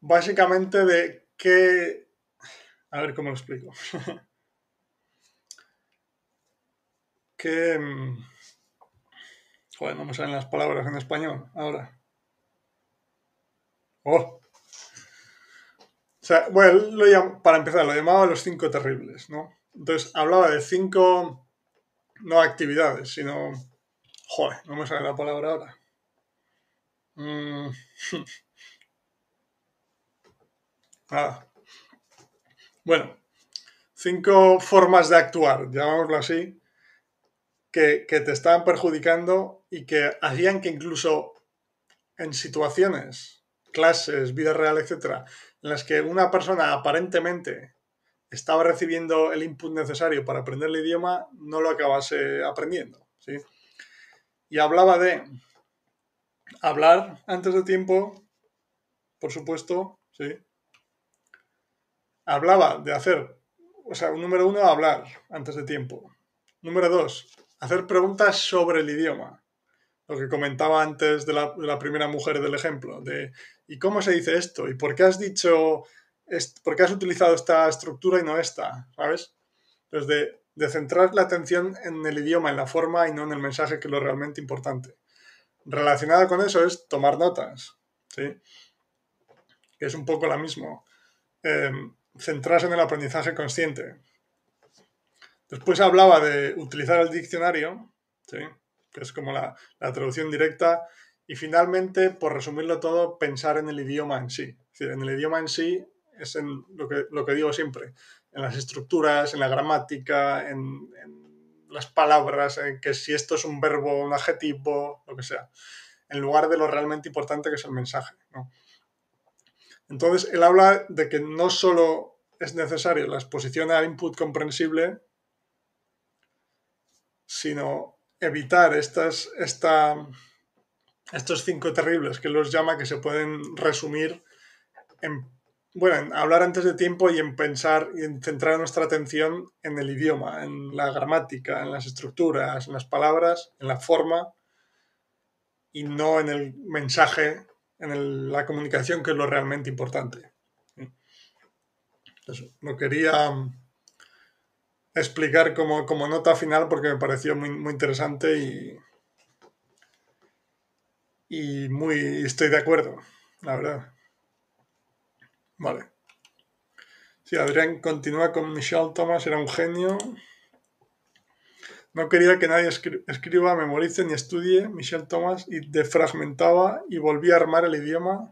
Básicamente de qué. A ver cómo lo explico. que... Mm, joder, no me salen las palabras en español ahora. Oh. O sea, bueno, para empezar, lo llamaba los cinco terribles, ¿no? Entonces, hablaba de cinco, no actividades, sino... Joder, no me sale la palabra ahora. Mm. ah. Bueno, cinco formas de actuar, llamámoslo así, que, que, te estaban perjudicando y que hacían que incluso en situaciones clases, vida real, etcétera, en las que una persona aparentemente estaba recibiendo el input necesario para aprender el idioma, no lo acabase aprendiendo. ¿sí? Y hablaba de hablar antes de tiempo, por supuesto, ¿sí? Hablaba de hacer, o sea, número uno, hablar antes de tiempo. Número dos, hacer preguntas sobre el idioma. Lo que comentaba antes de la, primera mujer del ejemplo, de ¿y cómo se dice esto? ¿Y por qué has dicho ¿por qué has utilizado esta estructura y no esta? ¿Sabes? Pues de, centrar la atención en el idioma, en la forma y no en el mensaje, que es lo realmente importante. Relacionada con eso es tomar notas, ¿sí? Que es un poco la misma. Em, centrarse en el aprendizaje consciente. Después hablaba de utilizar el diccionario, ¿sí? que es como la, la, traducción directa. Y finalmente, por resumirlo todo, pensar en el idioma en sí. Es en el idioma en sí es lo que, lo que digo siempre, en las estructuras, en la gramática, en, las palabras, en que si esto es un verbo, un adjetivo, lo que sea, en lugar de lo realmente importante que es el mensaje. Entonces, él habla de que no solo es necesario la exposición al input comprensible, sino evitar estas, esta, estos cinco terribles que los llama, que se pueden resumir en bueno, en hablar antes de tiempo y en pensar y en centrar nuestra atención en el idioma, en la gramática, en las estructuras, en las palabras, en la forma y no en el mensaje, en la comunicación, que es lo realmente importante. Eso, lo quería explicar como, nota final porque me pareció muy, muy interesante y, y muy estoy de acuerdo, la verdad. Vale. Sí, Adrián continúa con Michelle Thomas, era un genio. No quería que nadie escriba, memorice ni estudie Michelle Thomas y defragmentaba y volvía a armar el idioma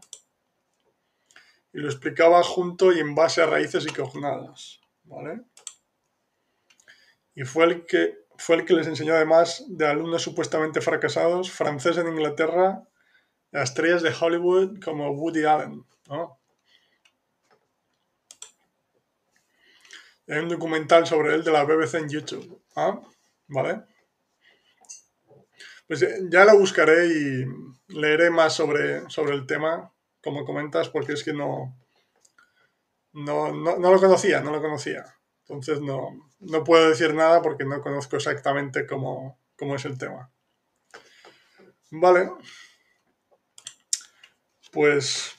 y lo explicaba junto y en base a raíces y cognadas. ¿Vale? Y fue el que fue el que les enseñó además de alumnos supuestamente fracasados, francés en Inglaterra, a estrellas de Hollywood como Woody Allen. ¿no? Hay un documental sobre él de la BBC en YouTube. ¿Ah? ¿Vale? Pues eh, ya la buscaré y leeré más sobre, sobre el tema, como comentas, porque es que no, no, lo conocía, no lo conocía. Entonces no, no puedo decir nada porque no conozco exactamente cómo, es el tema. Vale. Pues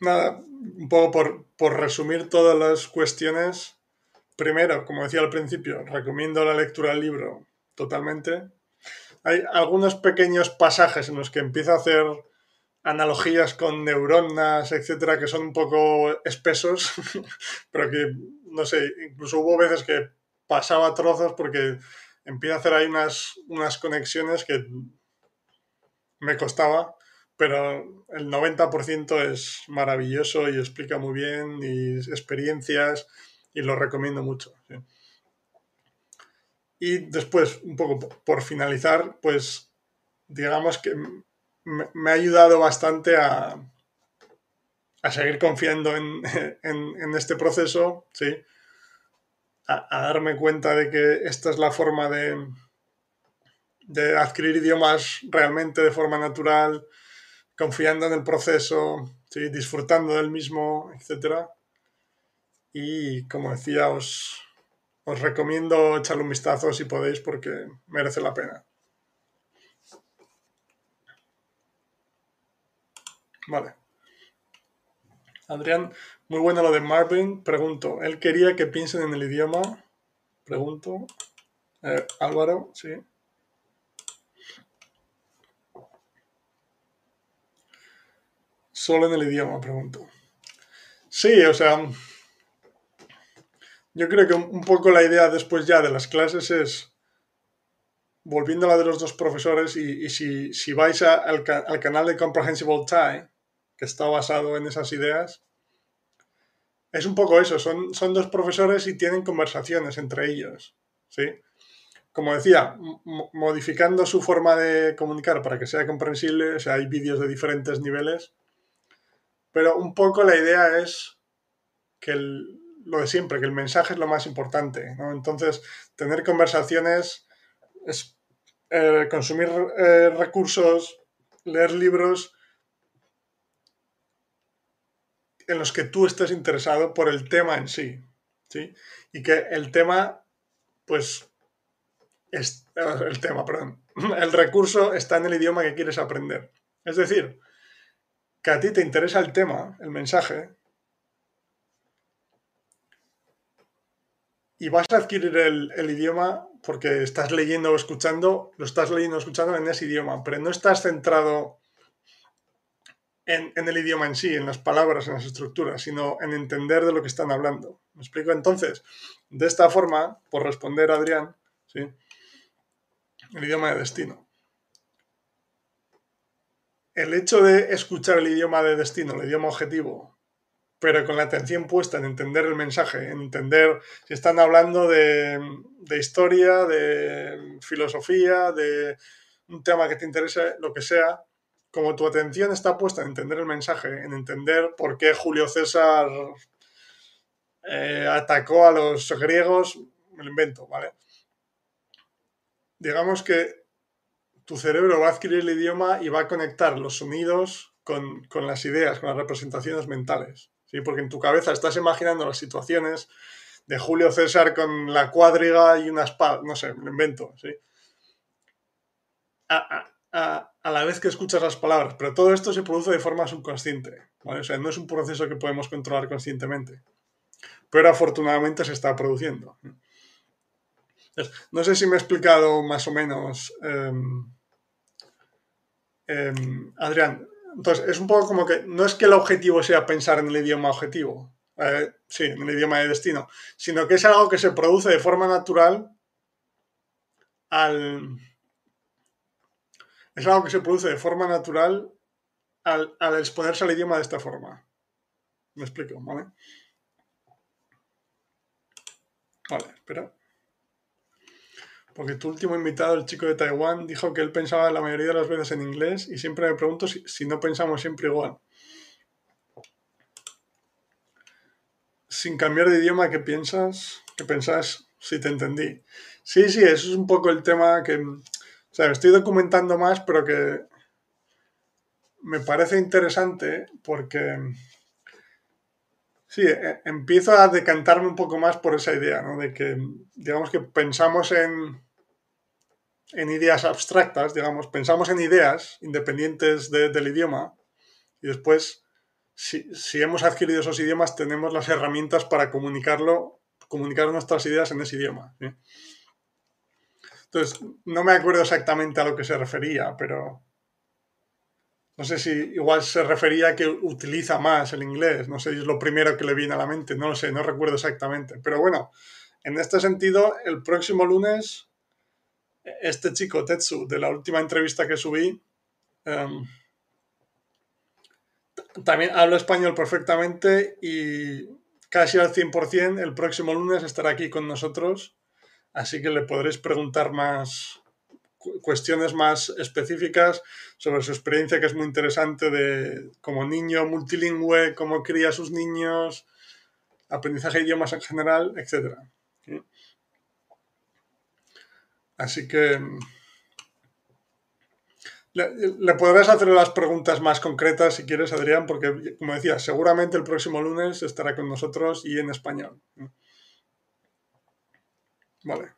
nada, un poco por, por resumir todas las cuestiones Primero, como decía al principio, recomiendo la lectura del libro totalmente. Hay algunos pequeños pasajes en los que empieza a hacer analogías con neuronas, etcétera, que son un poco espesos, pero que, no sé, incluso hubo veces que pasaba trozos porque empieza a hacer ahí unas, unas conexiones que me costaba, pero el 90% es maravilloso y explica muy bien y experiencias y lo recomiendo mucho. Y después, un poco por finalizar, pues digamos que me, ha ayudado bastante a, a seguir confiando en, este proceso, ¿sí? A, darme cuenta de que esta es la forma de, de adquirir idiomas realmente de forma natural, confiando en el proceso, ¿sí? disfrutando del mismo, etcétera. Y como decía, os, recomiendo echarle un vistazo si podéis porque merece la pena. Vale. Adrián, muy bueno lo de Marvin. Pregunto, ¿él quería que piensen en el idioma? Pregunto. Eh, Álvaro, sí. Solo en el idioma, pregunto. Sí, o sea, yo creo que un poco la idea después ya de las clases es, volviendo a la de los dos profesores, y, si, vais al, canal de Comprehensible Tie, que está basado en esas ideas, es un poco eso, son, son dos profesores y tienen conversaciones entre ellos, ¿sí? Como decía, modificando su forma de comunicar para que sea comprensible, o sea, hay vídeos de diferentes niveles, Pero un poco la idea es que lo de siempre, que el mensaje es lo más importante. ¿no? Entonces, tener conversaciones es eh, consumir eh, recursos, leer libros en los que tú estés interesado por el tema en sí. ¿sí? Y que el tema, pues, es, el tema, perdón, el recurso está en el idioma que quieres aprender. Es decir, que a ti te interesa el tema, el mensaje, y vas a adquirir el, idioma porque estás leyendo o escuchando, lo estás leyendo o escuchando en ese idioma, pero no estás centrado en, el idioma en sí, en las palabras, en las estructuras, sino en entender de lo que están hablando. ¿Me explico? Entonces, de esta forma, por responder a Adrián, ¿sí? el idioma de destino. El hecho de escuchar el idioma de destino, el idioma objetivo, pero con la atención puesta en entender el mensaje, en entender si están hablando de, historia, de filosofía, de un tema que te interese, lo que sea, como tu atención está puesta en entender el mensaje, en entender por qué Julio César eh, atacó a los griegos, me lo invento, ¿vale? Digamos que tu cerebro va a adquirir el idioma y va a conectar los sonidos con, con las ideas, con las representaciones mentales. ¿Sí? Porque en tu cabeza estás imaginando las situaciones de Julio César con la cuadriga y una espada, no sé, lo invento, ¿sí? A, la vez que escuchas las palabras, pero todo esto se produce de forma subconsciente, O sea, no es un proceso que podemos controlar conscientemente, pero afortunadamente se está produciendo. No sé si me he explicado más o menos, em, em, Adrián, entonces, es un poco como que no es que el objetivo sea pensar en el idioma objetivo, eh, sí, en el idioma de destino, sino que es algo que se produce de forma natural al... Es algo que se produce de forma natural al, al exponerse al idioma de esta forma. Me explico, ¿vale? Vale, espera. Porque tu último invitado, el chico de Taiwán, dijo que él pensaba la mayoría de las veces en inglés y siempre me pregunto si, no pensamos siempre igual. Sin cambiar de idioma, ¿qué piensas? ¿Qué pensás? Si te entendí. Sí, sí, eso es un poco el tema que... O sea, estoy documentando más, pero que me parece interesante porque... Sí, e, empiezo a decantarme un poco más por esa idea, ¿no? De que, digamos que pensamos en, en ideas abstractas, digamos, pensamos en ideas independientes del idioma y después, si, hemos adquirido esos idiomas, tenemos las herramientas para comunicarlo, comunicar nuestras ideas en ese idioma. Entonces, no me acuerdo exactamente a lo que se refería, pero no sé si igual se refería a que utiliza más el inglés, no sé si es lo primero que le viene a la mente, no lo sé, no recuerdo exactamente. Pero bueno, en este sentido, el próximo lunes este chico, Tetsu, de la última entrevista que subí, em, también habla español perfectamente y casi al 100% el próximo lunes estará aquí con nosotros, así que le podréis preguntar más cuestiones más específicas sobre su experiencia que es muy interesante de como niño multilingüe, cómo cría a sus niños, aprendizaje de idiomas en general, etc. Así que le, podrás hacer las preguntas más concretas si quieres, Adrián, porque, como decía, seguramente el próximo lunes estará con nosotros y en español. Vale.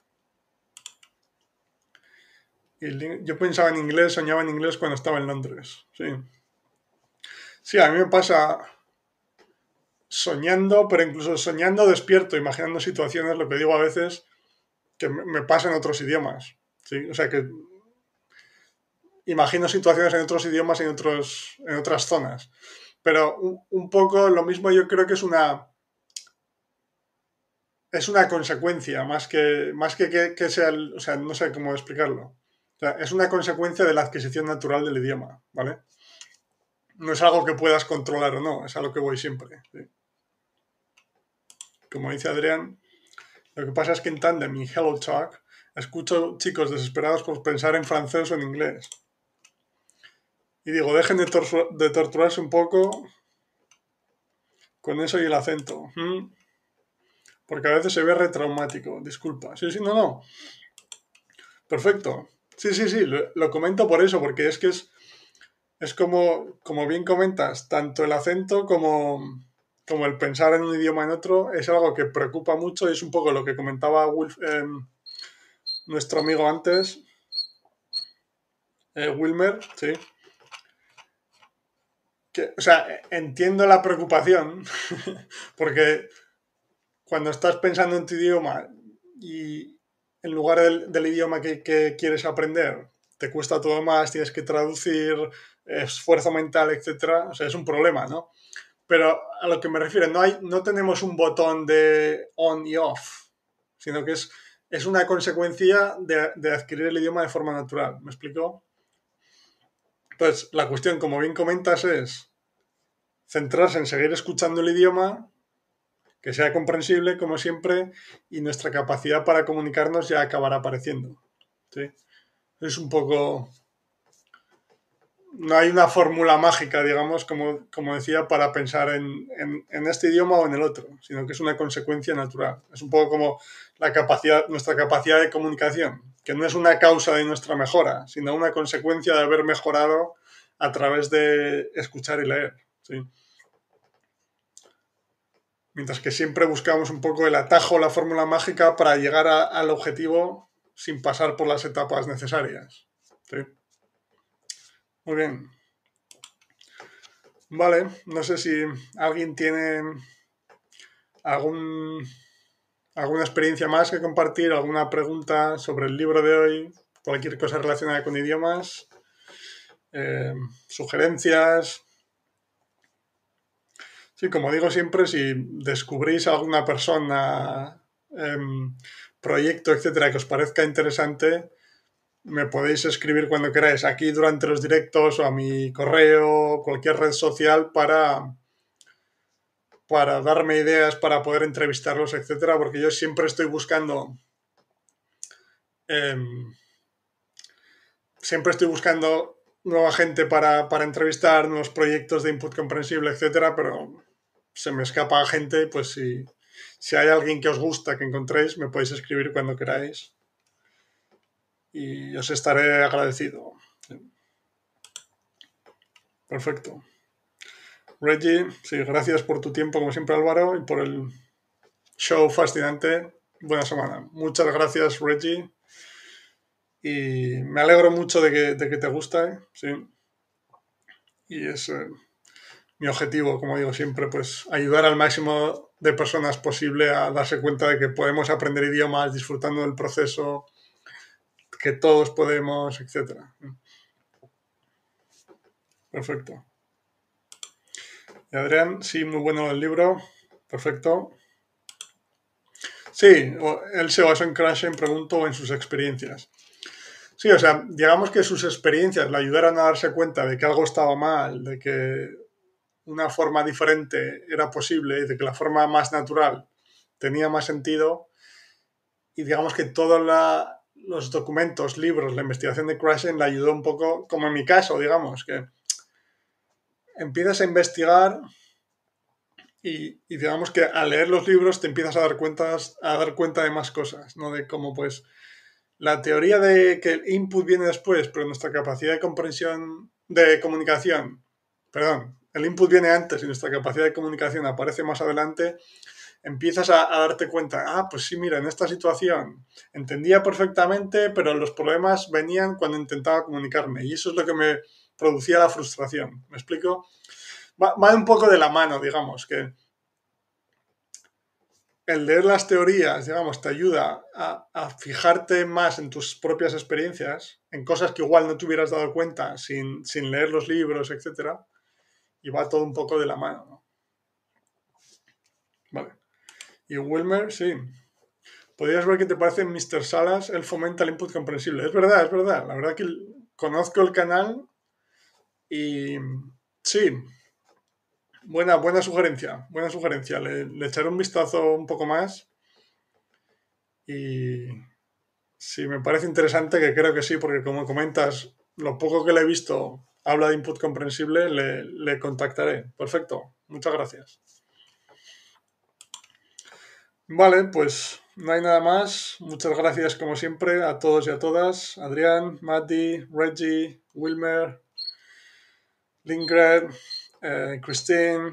yo pensaba en inglés, soñaba en inglés cuando estaba en Londres. Sí. Sí, a mí me pasa soñando, pero incluso soñando despierto, imaginando situaciones, lo que digo a veces, que me pasa en otros idiomas. ¿sí? O sea que imagino situaciones en otros idiomas y en, otros, en otras zonas. Pero un, poco lo mismo yo creo que es una... Es una consecuencia, más que, más que, que, sea... o sea, no sé cómo explicarlo. es una consecuencia de la adquisición natural del idioma, ¿vale? No es algo que puedas controlar o no, es algo que voy siempre. Como dice Adrián, lo que pasa es que en Tandem y Hello Talk escucho chicos desesperados por pensar en francés o en inglés. Y digo, dejen de, torturarse un poco Con eso y el acento. Mm. Porque a veces se ve retraumático. Disculpa. Sí, sí, no, no. Perfecto. Sí, sí, sí. Lo, comento por eso, porque es que es, es como, como bien comentas, tanto el acento como, como el pensar en un idioma en otro es algo que preocupa mucho y es un poco lo que comentaba em, nuestro amigo antes, eh, Wilmer, sí. o sea, entiendo la preocupación, porque cuando estás pensando en tu idioma y en lugar del, idioma que, quieres aprender, te cuesta todo más, tienes que traducir, esfuerzo mental, etc. O sea, es un problema, ¿no? Pero a lo que me refiero, no, hay, no tenemos un botón de on y off, sino que es, es una consecuencia de, de adquirir el idioma de forma natural. ¿Me explico? Entonces, la cuestión, como bien comentas, es centrarse en seguir escuchando el idioma que sea comprensible, como siempre, y nuestra capacidad para comunicarnos ya acabará apareciendo. ¿sí? Es un poco... No hay una fórmula mágica, digamos, como, como decía, para pensar en, en, este idioma o en el otro, sino que es una consecuencia natural. Es un poco como la capacidad, nuestra capacidad de comunicación, que no es una causa de nuestra mejora, sino una consecuencia de haber mejorado a través de escuchar y leer. ¿sí? Mientras que siempre buscamos un poco el atajo, la fórmula mágica para llegar al objetivo sin pasar por las etapas necesarias. Muy bien. Vale, no sé si alguien tiene algún, alguna experiencia más que compartir, alguna pregunta sobre el libro de hoy, cualquier cosa relacionada con idiomas, eh, sugerencias, Sí, como digo siempre, si descubrís alguna persona, em, proyecto, etcétera, que os parezca interesante, me podéis escribir cuando queráis, aquí durante los directos o a mi correo, cualquier red social para, para darme ideas, para poder entrevistarlos, etcétera, porque yo siempre estoy buscando. Em, siempre estoy buscando nueva gente para, para, entrevistar, nuevos proyectos de input comprensible, etcétera, pero se me escapa gente, pues si, si hay alguien que os gusta, que encontréis, me podéis escribir cuando queráis. Y os estaré agradecido. Perfecto. Reggie, sí, gracias por tu tiempo, como siempre, Álvaro, y por el show fascinante. Buena semana. Muchas gracias, Reggie. Y me alegro mucho de que, de que te guste, sí. Y es, eh, mi objetivo, como digo siempre, pues ayudar al máximo de personas posible a darse cuenta de que podemos aprender idiomas disfrutando del proceso, que todos podemos, etc. Perfecto. Y Adrián, sí, muy bueno el libro. Perfecto. Sí, él se basó en Crashen, pregunto, en sus experiencias. Sí, o sea, digamos que sus experiencias le ayudaron a darse cuenta de que algo estaba mal, de que una forma diferente era posible y de que la forma más natural tenía más sentido y digamos que todos los documentos, libros, la investigación de Krashen le ayudó un poco, como en mi caso, digamos, que empiezas a investigar y, digamos que al leer los libros te empiezas a dar, cuentas, a dar cuenta de más cosas, ¿no? De cómo pues la teoría de que el input viene después, pero nuestra capacidad de comprensión, de comunicación, perdón, el input viene antes y nuestra capacidad de comunicación aparece más adelante, empiezas a, darte cuenta, ah, pues sí, mira, en esta situación entendía perfectamente, pero los problemas venían cuando intentaba comunicarme y eso es lo que me producía la frustración. ¿Me explico? Va, un poco de la mano, digamos, que el leer las teorías, digamos, te ayuda a, fijarte más en tus propias experiencias, en cosas que igual no te hubieras dado cuenta sin, sin leer los libros, etcétera y va todo un poco de la mano. ¿no? Vale. Y Wilmer, sí. Podrías ver qué te parece Mr. Salas, él fomenta el input comprensible. Es verdad, es verdad. La verdad que conozco el canal y sí. Buena, buena sugerencia, buena sugerencia. Le, le echaré un vistazo un poco más. Y sí, me parece interesante que creo que sí, porque como comentas, lo poco que le he visto habla de input comprensible, le, contactaré. Perfecto, muchas gracias. Vale, pues no hay nada más. Muchas gracias como siempre a todos y a todas. Adrián, Matti, Reggie, Wilmer, Lingred, eh, Christine,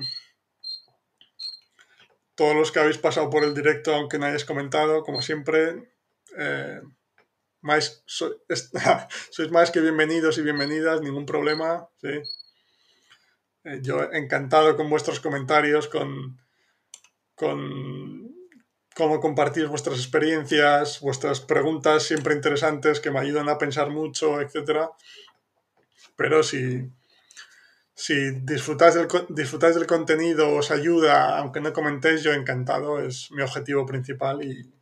todos los que habéis pasado por el directo, aunque no hayáis comentado, como siempre. Eh, sois más que bienvenidos y bienvenidas, ningún problema. ¿sí? Eh, yo encantado con vuestros comentarios, con, con cómo compartís vuestras experiencias, vuestras preguntas siempre interesantes que me ayudan a pensar mucho, etc. Pero si, si disfrutáis del, disfrutáis del contenido, os ayuda, aunque no comentéis, yo encantado, es mi objetivo principal y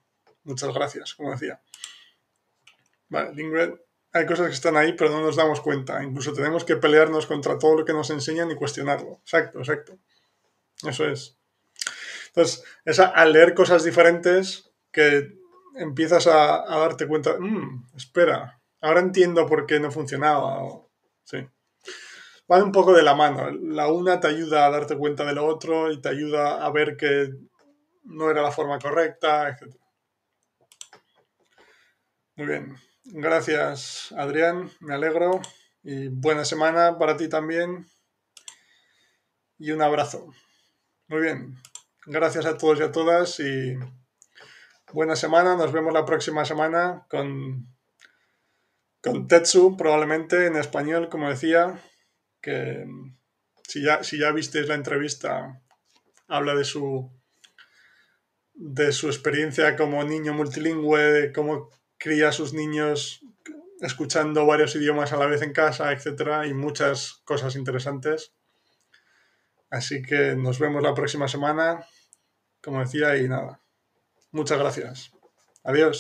muchas gracias, como decía. Vale, Lingred, hay cosas que están ahí, pero no nos damos cuenta. Incluso tenemos que pelearnos contra todo lo que nos enseñan y cuestionarlo. Exacto, exacto. Eso es. Entonces, es al leer cosas diferentes que empiezas a, darte cuenta, mmm, espera, ahora entiendo por qué no funcionaba. sí. Van un poco de la mano. La una te ayuda a darte cuenta de lo otro y te ayuda a ver que no era la forma correcta, etc. Muy bien. Gracias, Adrián. Me alegro. Y buena semana para ti también. Y un abrazo. Muy bien. Gracias a todos y a todas y buena semana. Nos vemos la próxima semana con, con Tetsu, probablemente en español, como decía, que si ya, si ya visteis la entrevista, habla de su de su experiencia como niño multilingüe, de cómo cría a sus niños escuchando varios idiomas a la vez en casa, etcétera, y muchas cosas interesantes. Así que nos vemos la próxima semana, como decía, y nada. Muchas gracias. Adiós.